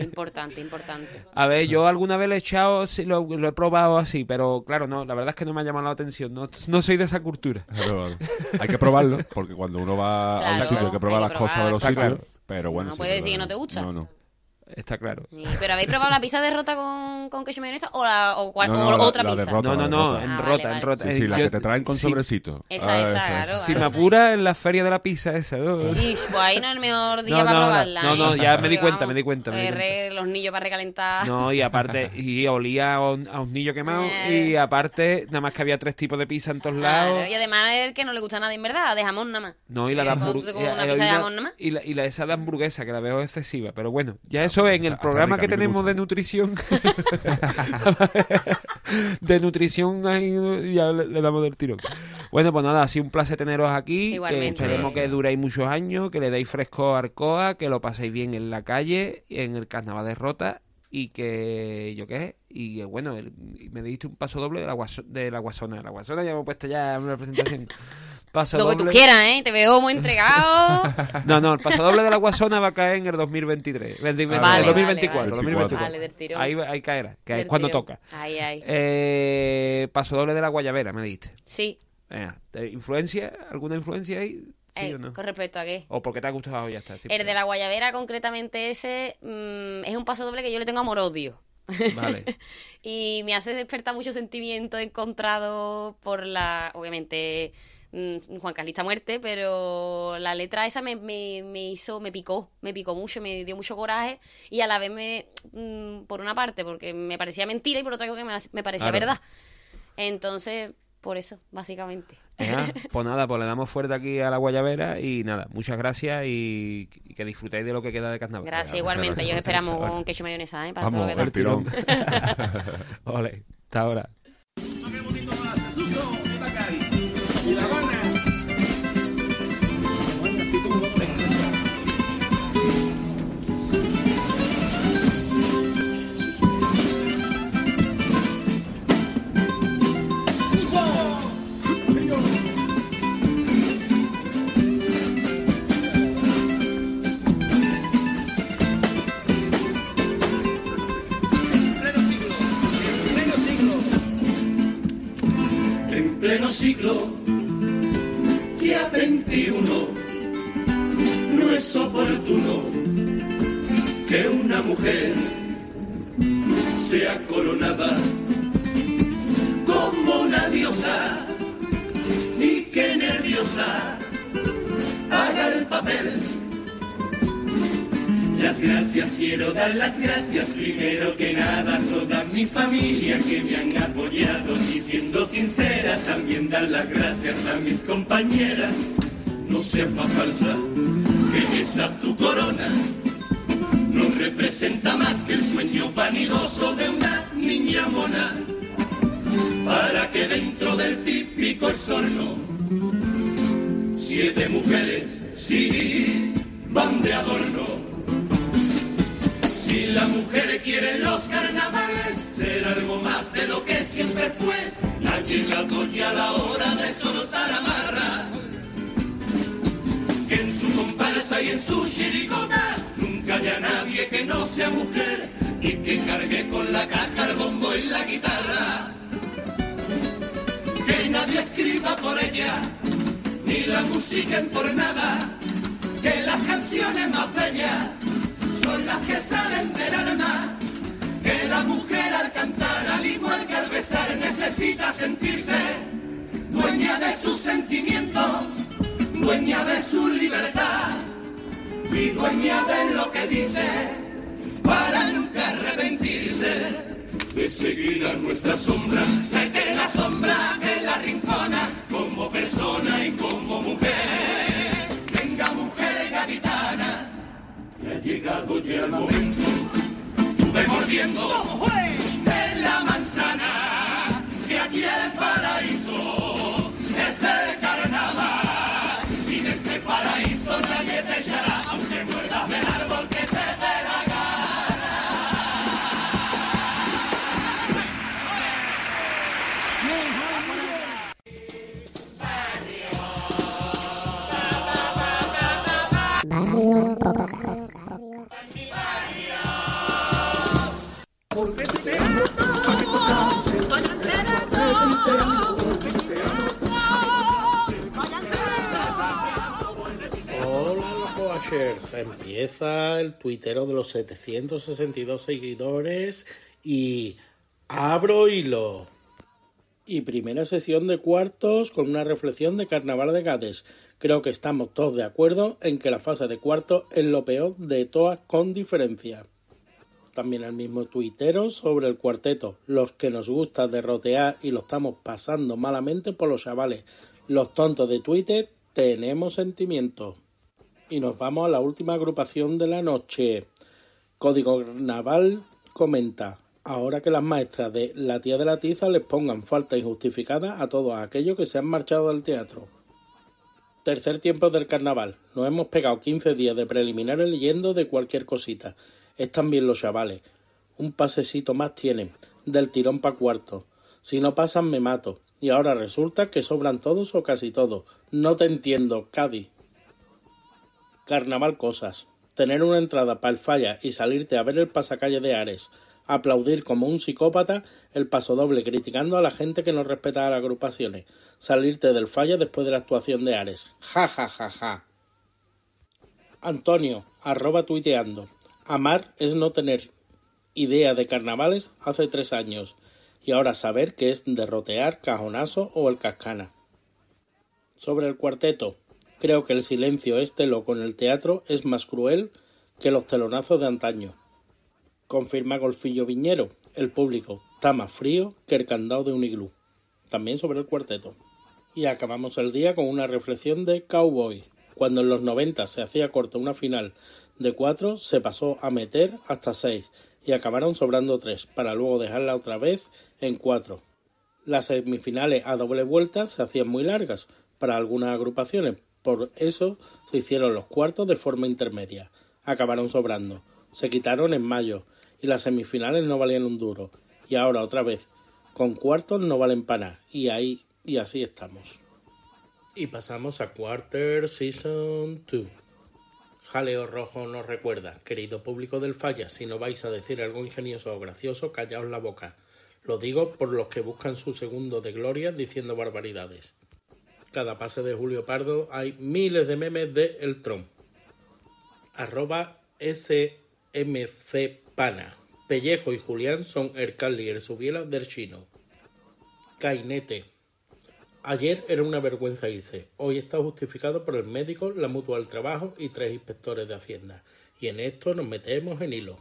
Importante, importante. A ver, yo alguna vez le he echado, sí, lo, lo he probado así, pero claro, no, la verdad es que no me ha llamado la atención. No, no soy de esa cultura. Claro. Hay que probarlo, porque cuando uno va a Claro, un sitio hay que probar hay las que cosas probar de los sitios, pero bueno. No sí, puedes es decir que no te gusta. No, no. Está claro. Sí, ¿Pero habéis probado la pizza de rota con, con queso y mayonesa o, la, o, cual- No, o no, la- otra la pizza? rota, No, no, no, rota. en Ah, rota, vale, en vale. rota. Sí, sí, Eh, la yo- que te traen con si- sobrecito. Esa, esa, claro, Si me apura en la feria de la pizza esa, ¿no? Ish, pues ahí no es el mejor día No, para no, no, probarla. no, ¿eh? no, ya me di cuenta, me di cuenta, me di eh, cuenta. re- los niños para recalentar. No, y aparte, y olía a un, a un niño quemado, Eh. y aparte, nada más que había tres tipos de pizza en todos lados. Y además es el que no le gusta nada en verdad, de jamón nada más. No, y la de Eh, hamburguesa. Y la, y la esa de hamburguesa, que la veo excesiva. Pero bueno, ya eso en el programa rica, que me tenemos gusta. de nutrición. de nutrición, ahí ya le, le damos del tiro. Bueno, pues nada, ha sido un placer teneros aquí. Que Igualmente. esperemos que duréis muchos años, que le deis fresco a Arcoa, que lo paséis bien en la calle, en el carnaval de Rota. Y que, yo qué sé, y que, bueno, el- y me diste un paso doble de la, guaso- de la guasona. La guasona ya hemos puesto ya en la presentación. Paso Lo que tú quieras, ¿eh? Te veo muy entregado. No, no, el paso doble de la Guasona va a caer en el 2023. Vale, vale, 2024, vale. 2024. Vale, del tirón. Ahí, ahí caerá, que es cuando tirón. toca. Ahí, ahí. Eh, paso doble de la Guayabera, me dijiste. Sí. Venga, ¿te- ¿Influencia? ¿Alguna influencia ahí? ¿Sí Eh, o no? Con respecto a qué. ¿O porque te ha gustado ya está? El de la guayabera, concretamente ese, mm, es un paso doble que yo le tengo amor-odio. Vale. y me hace despertar muchos sentimientos encontrados por la, obviamente, Juan Carlista muerte, pero la letra esa me, me, me hizo, me picó, me picó mucho, me dio mucho coraje y a la vez me, mm, por una parte, porque me parecía mentira y por otra que me, me parecía Claro. verdad. Entonces, por eso, básicamente. Venga, pues nada, pues le damos fuerte aquí a la Guayabera y nada, muchas gracias y, y que disfrutéis de lo que queda de carnaval. Gracias, igualmente. Ellos esperamos con queso mayonesa, ¿eh? Para todo Vamos, lo que el tirón. Ole, hasta ahora. Pleno siglo, ya 21, no es oportuno que una mujer sea coronada como una diosa y que nerviosa haga el papel. Las gracias, quiero dar las gracias primero que nada a toda mi familia que me han apoyado y siendo sincera también dar las gracias a mis compañeras. No seas más falsa que esa tu corona no representa más que el sueño vanidoso de una niña mona para que dentro del típico exorno siete mujeres sí van de adorno. Si la mujer quiere los carnavales, ser algo más de lo que siempre fue. Nadie la apoya a la hora de soltar amarras. Que en su comparsa y en sus chiricotas nunca nadie que no sea mujer y que cargue con la caja, el bombo y la guitarra. Que nadie escriba por ella, ni la musiquen por nada. Que las canciones más bellas son las que salen del alma. Que la mujer al cantar, al igual que al besar, necesita sentirse dueña de sus sentimientos, dueña de su libertad y dueña de lo que dice para nunca arrepentirse de seguir a nuestra sombra, la eterna sombra que la rincona como persona y como mujer. Venga mujer que ha llegado ya el momento, tuve mordiendo en la manzana, que aquí el paraíso. Es el Empieza el tuitero de los 762 seguidores y abro hilo. Y primera sesión de cuartos con una reflexión de Carnaval de Gades. Creo que estamos todos de acuerdo en que la fase de cuartos es lo peor de todas con diferencia. También el mismo tuitero sobre el cuarteto. Los que nos gusta derrotear y lo estamos pasando malamente por los chavales. Los tontos de Twitter tenemos sentimientos. Y nos vamos a la última agrupación de la noche. Código Naval comenta. Ahora que las maestras de La tía de la tiza les pongan falta injustificada a todos aquellos que se han marchado del teatro. Tercer tiempo del carnaval. Nos hemos pegado 15 días de preliminares leyendo de cualquier cosita. Están bien los chavales. Un pasecito más tienen. Del tirón pa' cuarto. Si no pasan me mato. Y ahora resulta que sobran todos o casi todos. No te entiendo, Cádiz. Carnaval cosas. Tener una entrada para el falla y salirte a ver el pasacalle de Ares. Aplaudir como un psicópata el pasodoble criticando a la gente que no respeta a las agrupaciones. Salirte del falla después de la actuación de Ares. Ja ja ja ja. Antonio, arroba tuiteando. Amar es no tener idea de carnavales hace tres años y ahora saber que es derrotear, cajonazo o el cascana. Sobre el cuarteto, creo que el silencio este loco en el teatro es más cruel que los telonazos de antaño. Confirma Golfillo Viñero, el público está más frío que el candado de un iglú. También sobre el cuarteto. Y acabamos el día con una reflexión de Cowboy. Cuando en los 90 se hacía corta una final de cuatro, se pasó a meter hasta seis y acabaron sobrando tres, para luego dejarla otra vez en cuatro. Las semifinales a doble vuelta se hacían muy largas para algunas agrupaciones, por eso se hicieron los cuartos de forma intermedia. Acabaron sobrando. Se quitaron en mayo y las semifinales no valían un duro. Y ahora otra vez, con cuartos no valen para nada. Y ahí y así estamos. Y pasamos a Quarter Season 2. Jaleo Rojo nos recuerda, querido público del Falla, si no vais a decir algo ingenioso o gracioso, callaos la boca. Lo digo por los que buscan su segundo de gloria diciendo barbaridades. Cada pase de Julio Pardo hay miles de memes de El Tron. Arroba SMC Pana. Pellejo y Julián son Ercalli y Erzubiela del chino. Cainete. Ayer era una vergüenza irse. Hoy está justificado por el médico, la mutua del trabajo y tres inspectores de Hacienda. Y en esto nos metemos en hilo.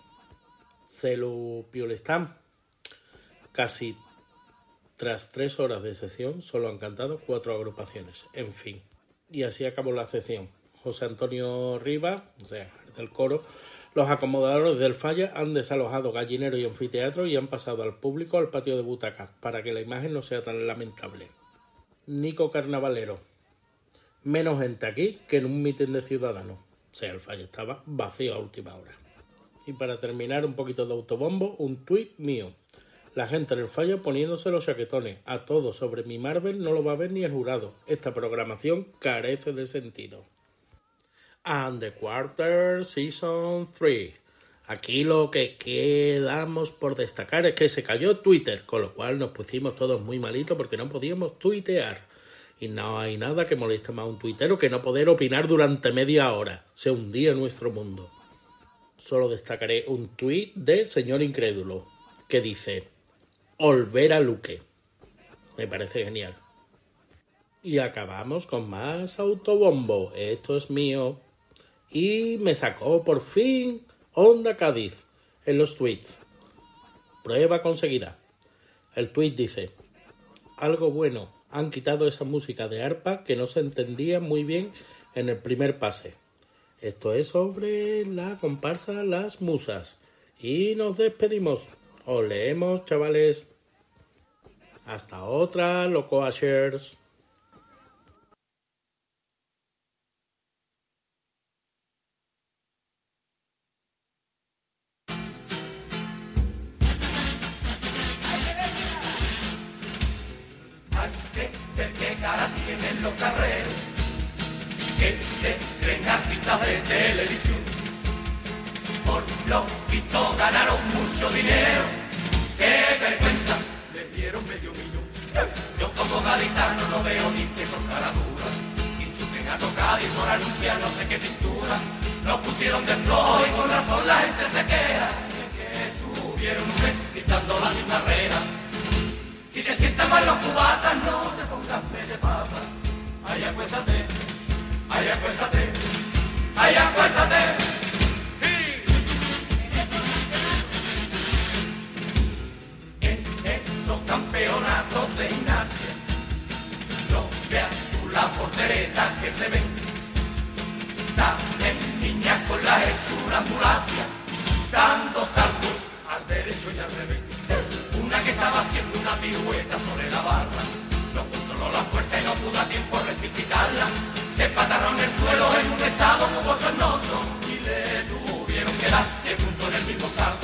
Celu Piolestán. Casi tras tres horas de sesión solo han cantado cuatro agrupaciones. En fin. Y así acabó la sesión. José Antonio Riva, o sea, el del coro, los acomodadores del Falla han desalojado gallinero y anfiteatro y han pasado al público al patio de butacas para que la imagen no sea tan lamentable. Nico Carnavalero. Menos gente aquí que en un mitin de ciudadanos. O sea, el Falla estaba vacío a última hora. Y para terminar, un poquito de autobombo, un tuit mío. La gente en el Falla poniéndose los chaquetones. A todo sobre mi Marvel no lo va a ver ni el jurado. Esta programación carece de sentido. And the quarter season 3. Aquí lo que quedamos por destacar es que se cayó Twitter, con lo cual nos pusimos todos muy malitos porque no podíamos tuitear. Y no hay nada que moleste más a un tuitero que no poder opinar durante media hora. Se hundía nuestro mundo. Solo destacaré un tuit de señor incrédulo que dice Olver a Luque. Me parece genial. Y acabamos con más autobombo. Esto es mío. Y me sacó por fin Onda Cádiz en los tweets. Prueba conseguida. El tweet dice, algo bueno, han quitado esa música de arpa que no se entendía muy bien en el primer pase. Esto es sobre la comparsa Las Musas. Y nos despedimos. Os leemos, chavales. Hasta otra, locoashers. Que cara tienen los carreros que se artistas de televisión. Por lo visto ganaron mucho dinero. Medio millón. Yo como gaditano no veo ni que son caraduras. Insulten a tocar y por anunciar no sé qué pintura. Nos pusieron de flojo y con razón la gente se queja. Es que tuvieron un mes gritando la misma rera. Si te sientan mal los cubatas, no te pongas fe de papa. Ay, acuéstate, ay, acuéstate, ay, acuéstate. De gimnasia, no veas tú la portereta que se ven. Salen niñas con la hechura ambulancia, dando saltos al derecho y al revés. Una que estaba haciendo una pirueta sobre la barra. No controló la fuerza y no pudo a tiempo rectificarla. Se empataron en el suelo en un estado muy bochornoso y le tuvieron que dar de punto en el mismo salto.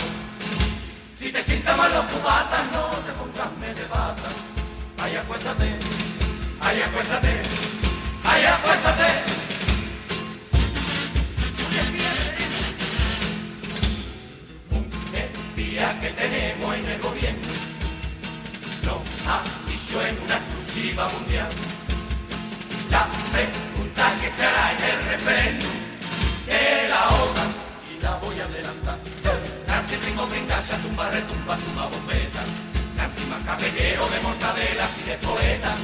Si te sientas mal los cubatas, no te pongas medio bata. Ay, acuéstate, ay, acuéstate, ay, acuéstate. espía que tenemos en el gobierno nos ha dicho en una exclusiva mundial la pregunta que se hará en el referéndum de la OTAN y la voy a adelantar Nancy Ringo Brincacha tumba retumba suma bombeta Nancy Macabellero de mortadelas y de poeta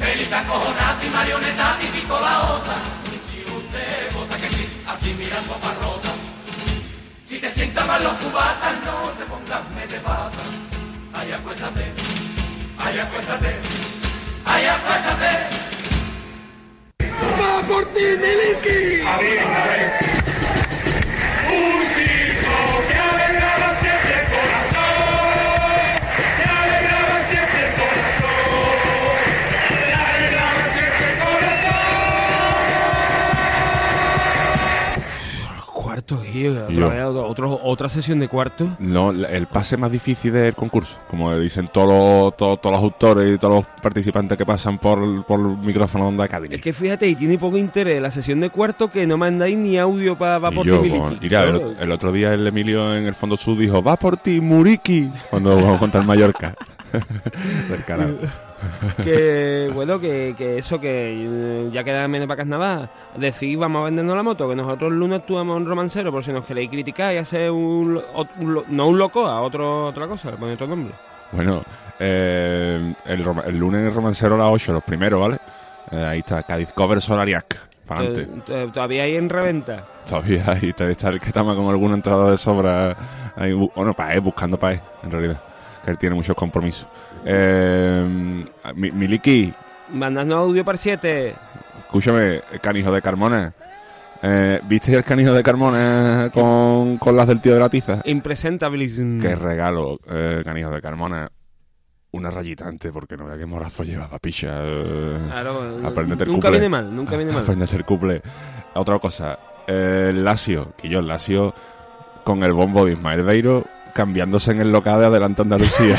Felipe acojonata y marioneta y pico la OTAN y si usted vota que sí así mirando para rota si te sientan mal los cubatas, no te pongas de pata. Ay, acuéstate, ay, acuéstate, ay, acuéstate. ¡Va por ti, Miliki! Y otra, otro- otra sesión de cuarto. No, el pase más difícil del concurso, como dicen todos los, todos, todos los autores y todos los participantes que pasan por, por el micrófono de Onda. Es que fíjate, y tiene poco interés la sesión de cuarto que no mandáis ni audio para va por ti, mira, el, el otro día el Emilio en el fondo sur dijo, va por ti, Muriki, cuando vamos contra el Mallorca. Del carajo. Que bueno que, que eso que eh, ya queda menos para carnaval decir vamos a vendernos la moto que nosotros el lunes actuamos en romancero por si nos queréis criticar y hacer un, un no un loco a otro otra cosa le ponéis otro nombre Bueno, eh, el, el lunes el romancero a las 8, los primeros, ¿vale? Eh, ahí está, Cádiz Cover Solariac, todavía hay en reventa Todavía ahí todavía está el que tama con alguna entrada de sobra. Ahí, bu- bueno, para buscando para en realidad. Que él tiene muchos compromisos. Eh, mi- Miliki, mandadnos audio para 7 escúchame, canijo de Carmona. Eh, ¿Viste el canijo de Carmona con, con las del tío de la tiza? impresentabilism Qué regalo, eh, canijo de Carmona. Una rayita antes, porque no vea qué morazo llevaba, picha. eh, Claro, nunca viene mal, nunca viene mal. Aprendete el cuplé. Otra cosa, eh, Lazio, que yo Lazio con el bombo de Ismael Beiro cambiándose en el local de Adelante Andalucía.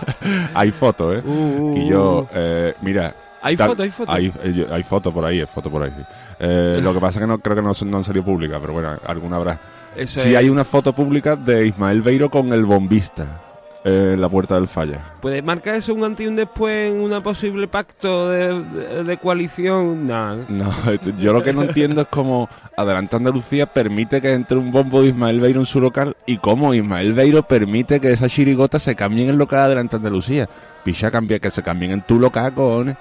hay fotos, ¿eh? Uh, uh, y yo, uh. eh, mira... ¿Hay foto, hay foto? Hay, eh, hay foto por ahí, hay foto por ahí, sí. Eh, lo que pasa es que no creo que no, no han salido públicas, pero bueno, alguna habrá. Sí es- hay una foto pública de Ismael Beiro con el bombista en la puerta del falla. ¿Puede marcar eso un antes y un después en un posible pacto de, de- de coalición? No. No, yo lo que no entiendo es cómo Adelante Andalucía permite que entre un bombo de Ismael Beiro en su local y cómo Ismael Beiro permite que esa chirigota se cambie en el local de Adelante Andalucía. Picha cambia que se cambien en tu local, cojones.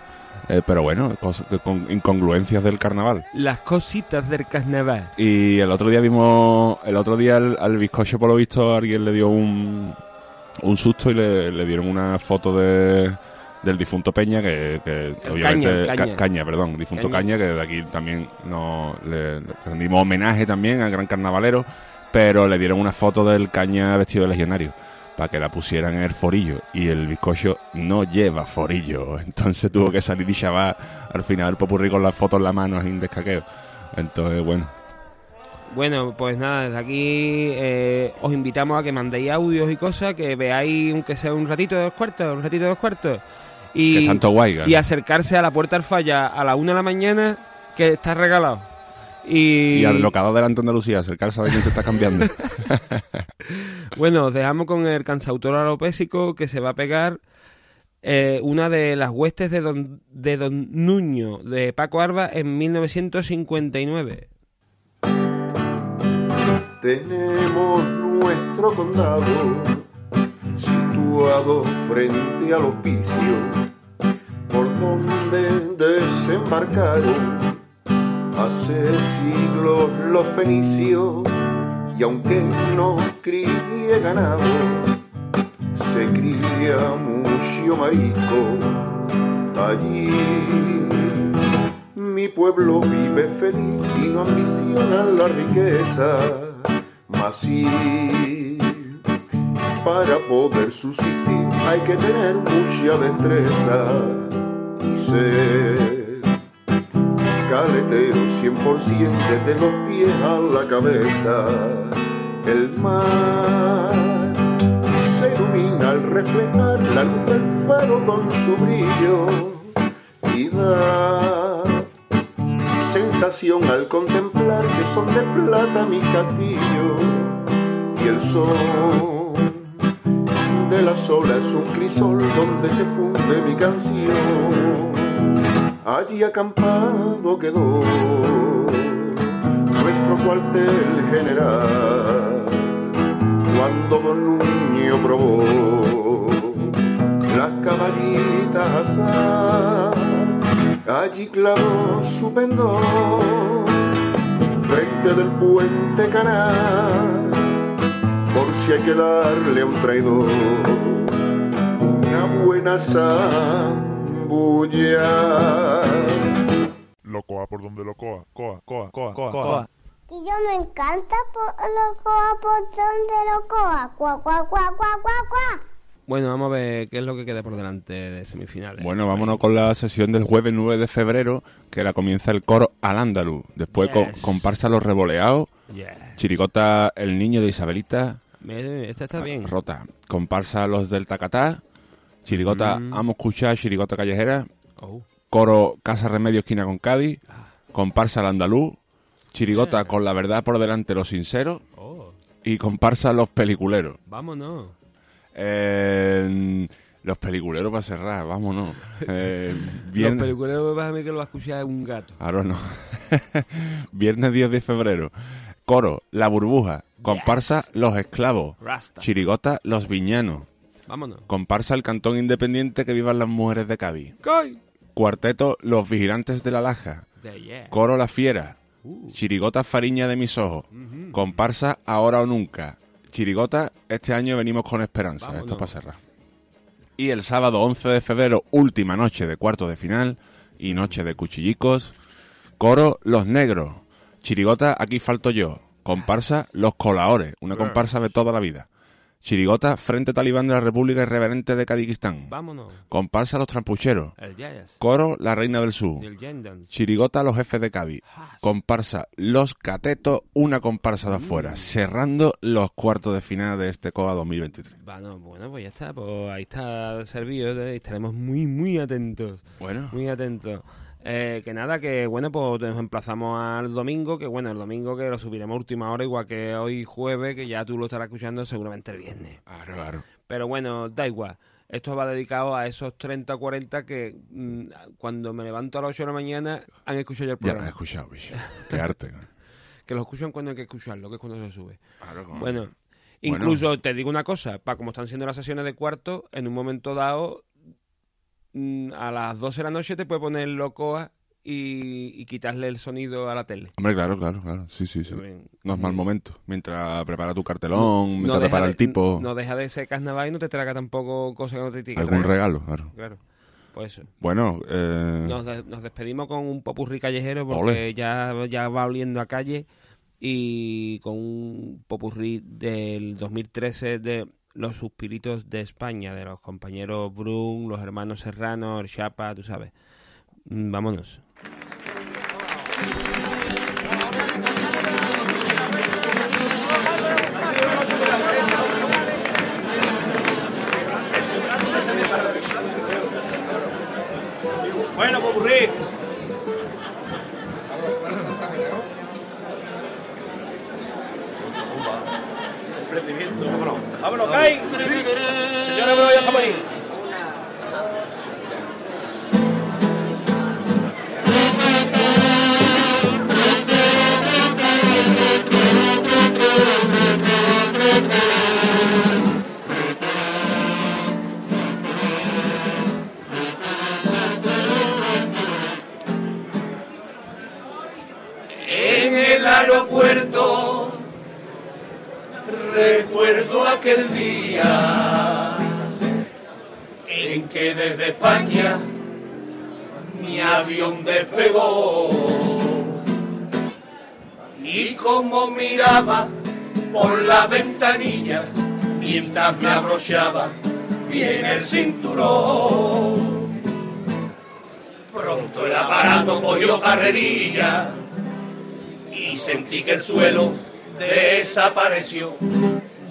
Eh, pero bueno, cosas- con incongruencias del carnaval. Las cositas del carnaval. Y el otro día vimos, el otro día al, al bizcocho por lo visto alguien le dio un, un susto y le, le dieron una foto de del difunto Peña que, obviamente Caña, Ca- Caña. perdón difunto Caña. Caña. que de aquí también no le, le rendimos homenaje también al gran carnavalero pero le dieron una foto del Caña vestido de legionario para que la pusieran en el forillo y el bizcocho no lleva forillo entonces tuvo que salir y chaval al final el popurrí con las fotos en la mano sin descaqueo entonces bueno Bueno, pues nada, desde aquí eh, os invitamos a que mandéis audios y cosas, que veáis, aunque sea un ratito de dos cuartos, un ratito de dos cuartos. Y, Que tanto guay, ¿eh? y acercarse a la puerta al falla a la una de la mañana, que está regalado. Y, Y al locado delante de Andalucía, acercarse a ver quién se está cambiando. bueno, os dejamos con el cansautor alopésico que se va a pegar eh, una de las huestes de Don, de Don Nuño, de Paco Arba, en 1959. Tenemos nuestro condado situado frente al hospicio por donde desembarcaron hace siglos los fenicios y aunque no críe ganado se cría mucho marisco. Allí mi pueblo vive feliz y no ambiciona la riqueza, mas sí para poder subsistir hay que tener mucha destreza y ser caletero 100% desde los pies a la cabeza. El mar se ilumina al reflejar la luz del faro con su brillo y da sensación al contemplar que son de plata mi castillo y el sol de las olas es un crisol donde se funde mi canción. Allí acampado quedó nuestro cuartel general cuando Don Nuño probó las caballitas asar. Allí clavó su pendón frente del puente canal por si hay que darle a un traidor una buena zambulla. Locoa por donde locoa. Coa, coa, coa, coa, coa. Y yo me encanta por locoa por donde locoa. Cuá, cuá, cuá, cuá, cuá, cuá. Bueno, vamos a ver qué es lo que queda por delante de semifinales. Bueno, vámonos con la sesión del jueves 9 de febrero, que la comienza el coro Al Andaluz. Después con Yes. comparsa Los Revoleados, Yeah. Chirigota El Niño de Isabelita, Esta está bien. Rota. Comparsa Los del Tacatá, Chirigota Mm. Amo Escuchar, Chirigota Callejera, Oh. Coro Casa Remedio Esquina con Cádiz, comparsa El Andaluz, Chirigota con la verdad por delante Los Sinceros Oh. y comparsa Los Peliculeros. Vámonos. Eh, los peliculeros para cerrar, vámonos. Eh, Los peliculeros, vas a mí que lo va a escuchar un gato. ahora no. viernes 10 de febrero. Coro, La Burbuja. Comparsa, Los Esclavos. Rasta. Chirigota, Los Viñanos. Vámonos. Comparsa, El Cantón Independiente que vivan las mujeres de Cádiz. ¡Coy! Cuarteto, Los Vigilantes de la Laja. Yeah. Coro, La Fiera. Uh. Chirigota, Fariña de mis ojos. Comparsa, Ahora o Nunca. Chirigota, este año venimos con esperanza. Vámonos. Esto para cerrar. Y el sábado 11 de febrero, última noche de cuarto de final y noche de cuchillicos. Coro Los Negros. Chirigota Aquí falto yo. Comparsa Los Colaores, una comparsa de toda la vida. Chirigota Frente Talibán de la República Irreverente de Kazajistán. Vámonos. Comparsa Los Trampucheros. El Jazz. Coro La Reina del Sur. El. Chirigota Los Jefes de Cádiz. Comparsa Los Catetos, una comparsa de afuera. Cerrando los cuartos de final de este COA 2023. Bueno, bueno, pues ya está. Pues ahí está servido. ¿eh? Estaremos muy, muy atentos. Bueno. Muy atentos. Eh, que nada, que bueno, pues nos emplazamos al domingo, que bueno, el domingo que lo subiremos a última hora, igual que hoy jueves, que ya tú lo estarás escuchando seguramente el viernes. Claro, claro. Pero bueno, da igual. Esto va dedicado a esos 30 o 40 que mm, cuando me levanto a las 8 de la mañana han escuchado ya el Ya lo programa. he escuchado, bicho. Qué arte. que lo escuchan cuando hay que escucharlo, que es cuando se sube. Claro, como- Bueno, incluso te digo una cosa, para como están siendo las sesiones de cuarto, en un momento dado, a las 12 de la noche te puede poner locoa y, y quitarle el sonido a la tele. Hombre, claro, claro, claro. Sí, sí, sí. No es mal momento. Mientras prepara tu cartelón, mientras prepara de- el tipo. No deja de ser carnaval y no te traga tampoco cosas que no te tiene que Algún regalo, claro. Claro. Pues eso. Bueno, eh, Nos, de- nos despedimos con un popurrí callejero porque Ole. ya, ya va oliendo a calle y con un popurrí del 2013 de Los Suspiritos de España, de los compañeros Brun, los hermanos Serrano, el Chapa, tú sabes. Mm, Vámonos.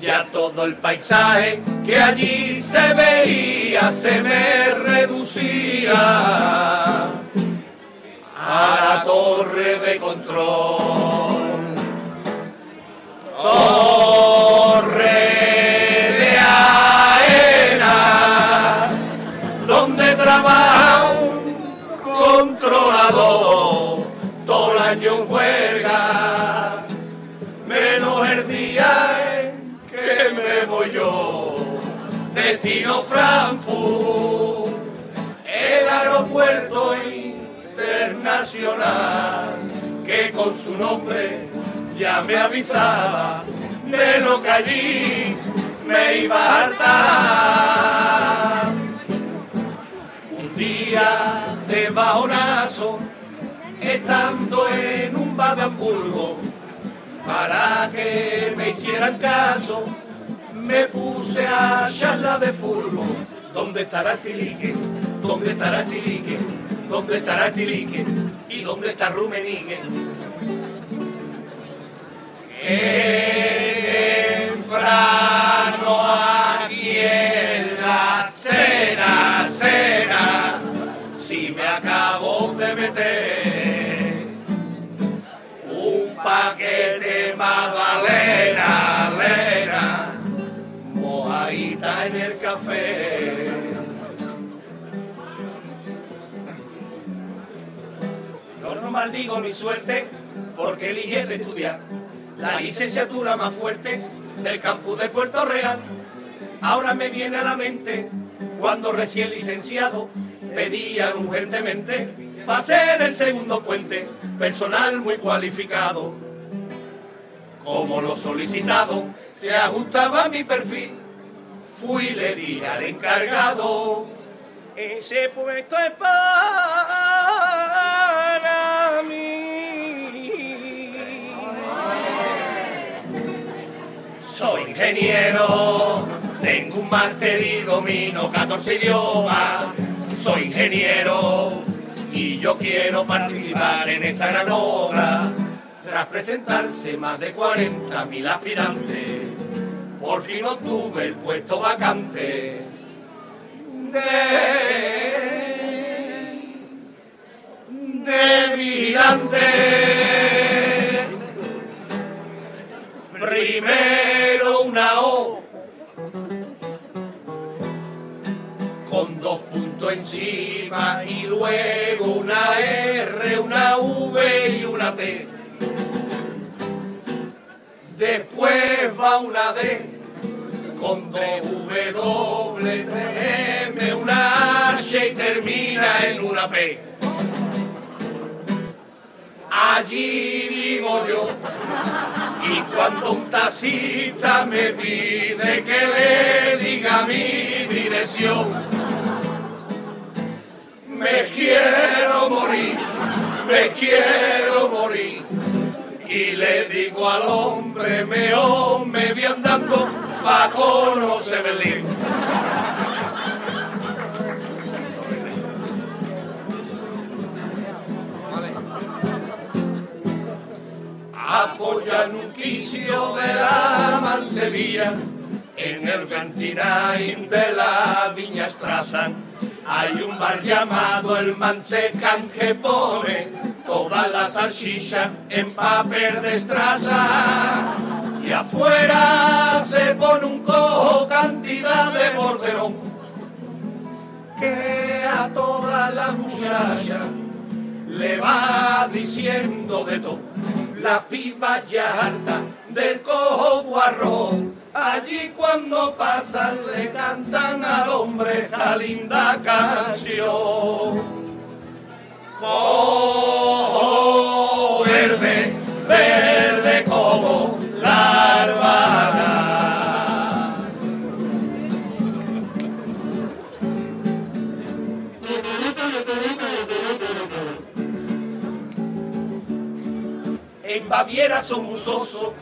Ya todo el paisaje que allí se veía se me reducía a la torre de control. Torre Frankfurt, el aeropuerto internacional, que con su nombre ya me avisaba de lo que allí me iba a hartar. Un día de bajonazo, estando en un bar de Hamburgo, para que me hicieran caso, me puse a charla de furbo. ¿Dónde estará Estilique? ¿Dónde estará Estilique? ¿Dónde estará Estilique? ¿Y dónde está Rumenigue? Qué temprano aquí en la cena, cena, si me acabo de meter un paquete magdalena, lena, mojadita en el café. Yo no maldigo mi suerte porque eligiese estudiar la licenciatura más fuerte del campus de Puerto Real. Ahora me viene a la mente cuando recién licenciado pedían urgentemente para ser el segundo puente, personal muy cualificado. Como lo solicitado se ajustaba a mi perfil, fui y le di al encargado. Ese puesto es para mí. Soy ingeniero, tengo un máster y domino 14 idiomas. Soy ingeniero y yo quiero participar en esa gran obra. Tras presentarse más de 40.000 aspirantes, por fin obtuve el puesto vacante. De, de. Primero una O con dos puntos encima y luego una R, una V y una T. Después va una D con W, tres M, una H y termina en una P. Allí vivo yo. Y cuando un taxista me pide que le diga mi dirección, me quiero morir, me quiero morir. Y le digo al hombre, meo, me voy andando pa' conocer Berlín. Apoya en un quicio de la Mansevilla, en el 29 de la Viña Strasan, hay un bar llamado el Manchecan que pone toda la salchicha en papel de estraza. Y afuera se pone un cojo cantidad de borderón que a todas las muchachas le va diciendo de todo. La piba ya harta del cojo guarrón. Allí cuando pasan le cantan al hombre esta linda canción. Cojo verde, verde como la hermana. En Baviera son musosos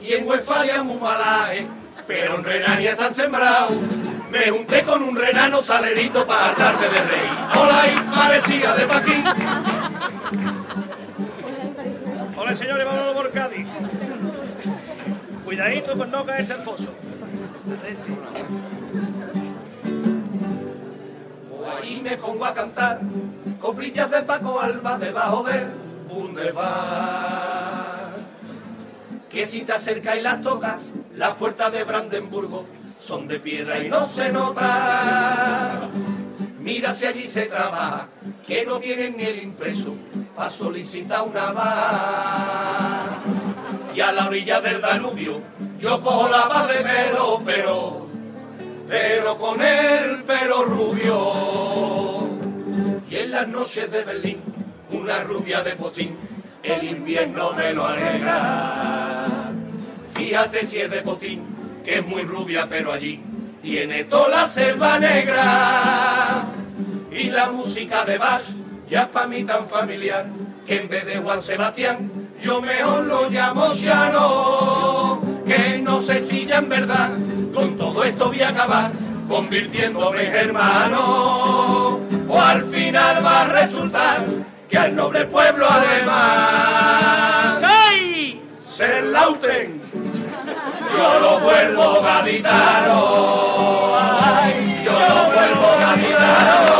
y en Westfalia muy malaje, pero en Renania están sembrados. Me junté con un renano salerito para darte de rey. Hola y parecía de Paquín. Hola señores, vamos por Cádiz. Cuidadito con no caerse al foso. Pues ahí me pongo a cantar coplillas de Paco Alba debajo del Bundesbar. Que si te acercas y las tocas, las puertas de Brandenburgo son de piedra y no se nota. Mira si allí se trabaja, que no tienen ni el impreso para solicitar una va. Y a la orilla del Danubio, yo cojo la paz de pelo, pero, pero con el pelo rubio. Y en las noches de Berlín, una rubia de potín, el invierno me lo alegra. Fíjate si es de potín, que es muy rubia, pero allí tiene toda la selva negra. Y la música de Bach ya es para mí tan familiar, que en vez de Juan Sebastián, yo mejor lo llamo Chano. Que no sé si ya en verdad con todo esto voy a acabar convirtiéndome en hermano. O al final va a resultar que al noble pueblo alemán se lauten yo lo vuelvo gaditano. Ay, yo lo vuelvo gaditano.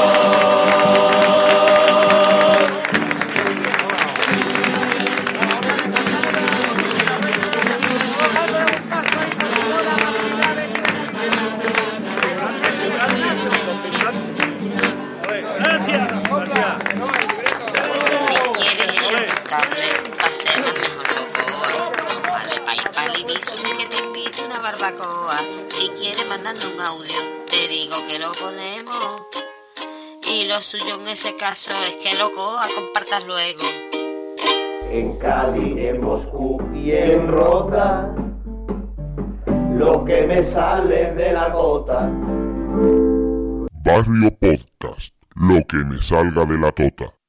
Barbacoa. Si quieres mandando un audio, te digo que lo ponemos. Y lo suyo en ese caso es que loco a compartas luego. En Cádiz, en Moscú y en Rota, lo que me sale de la gota. Barrio Podcast, lo que me salga de la tota.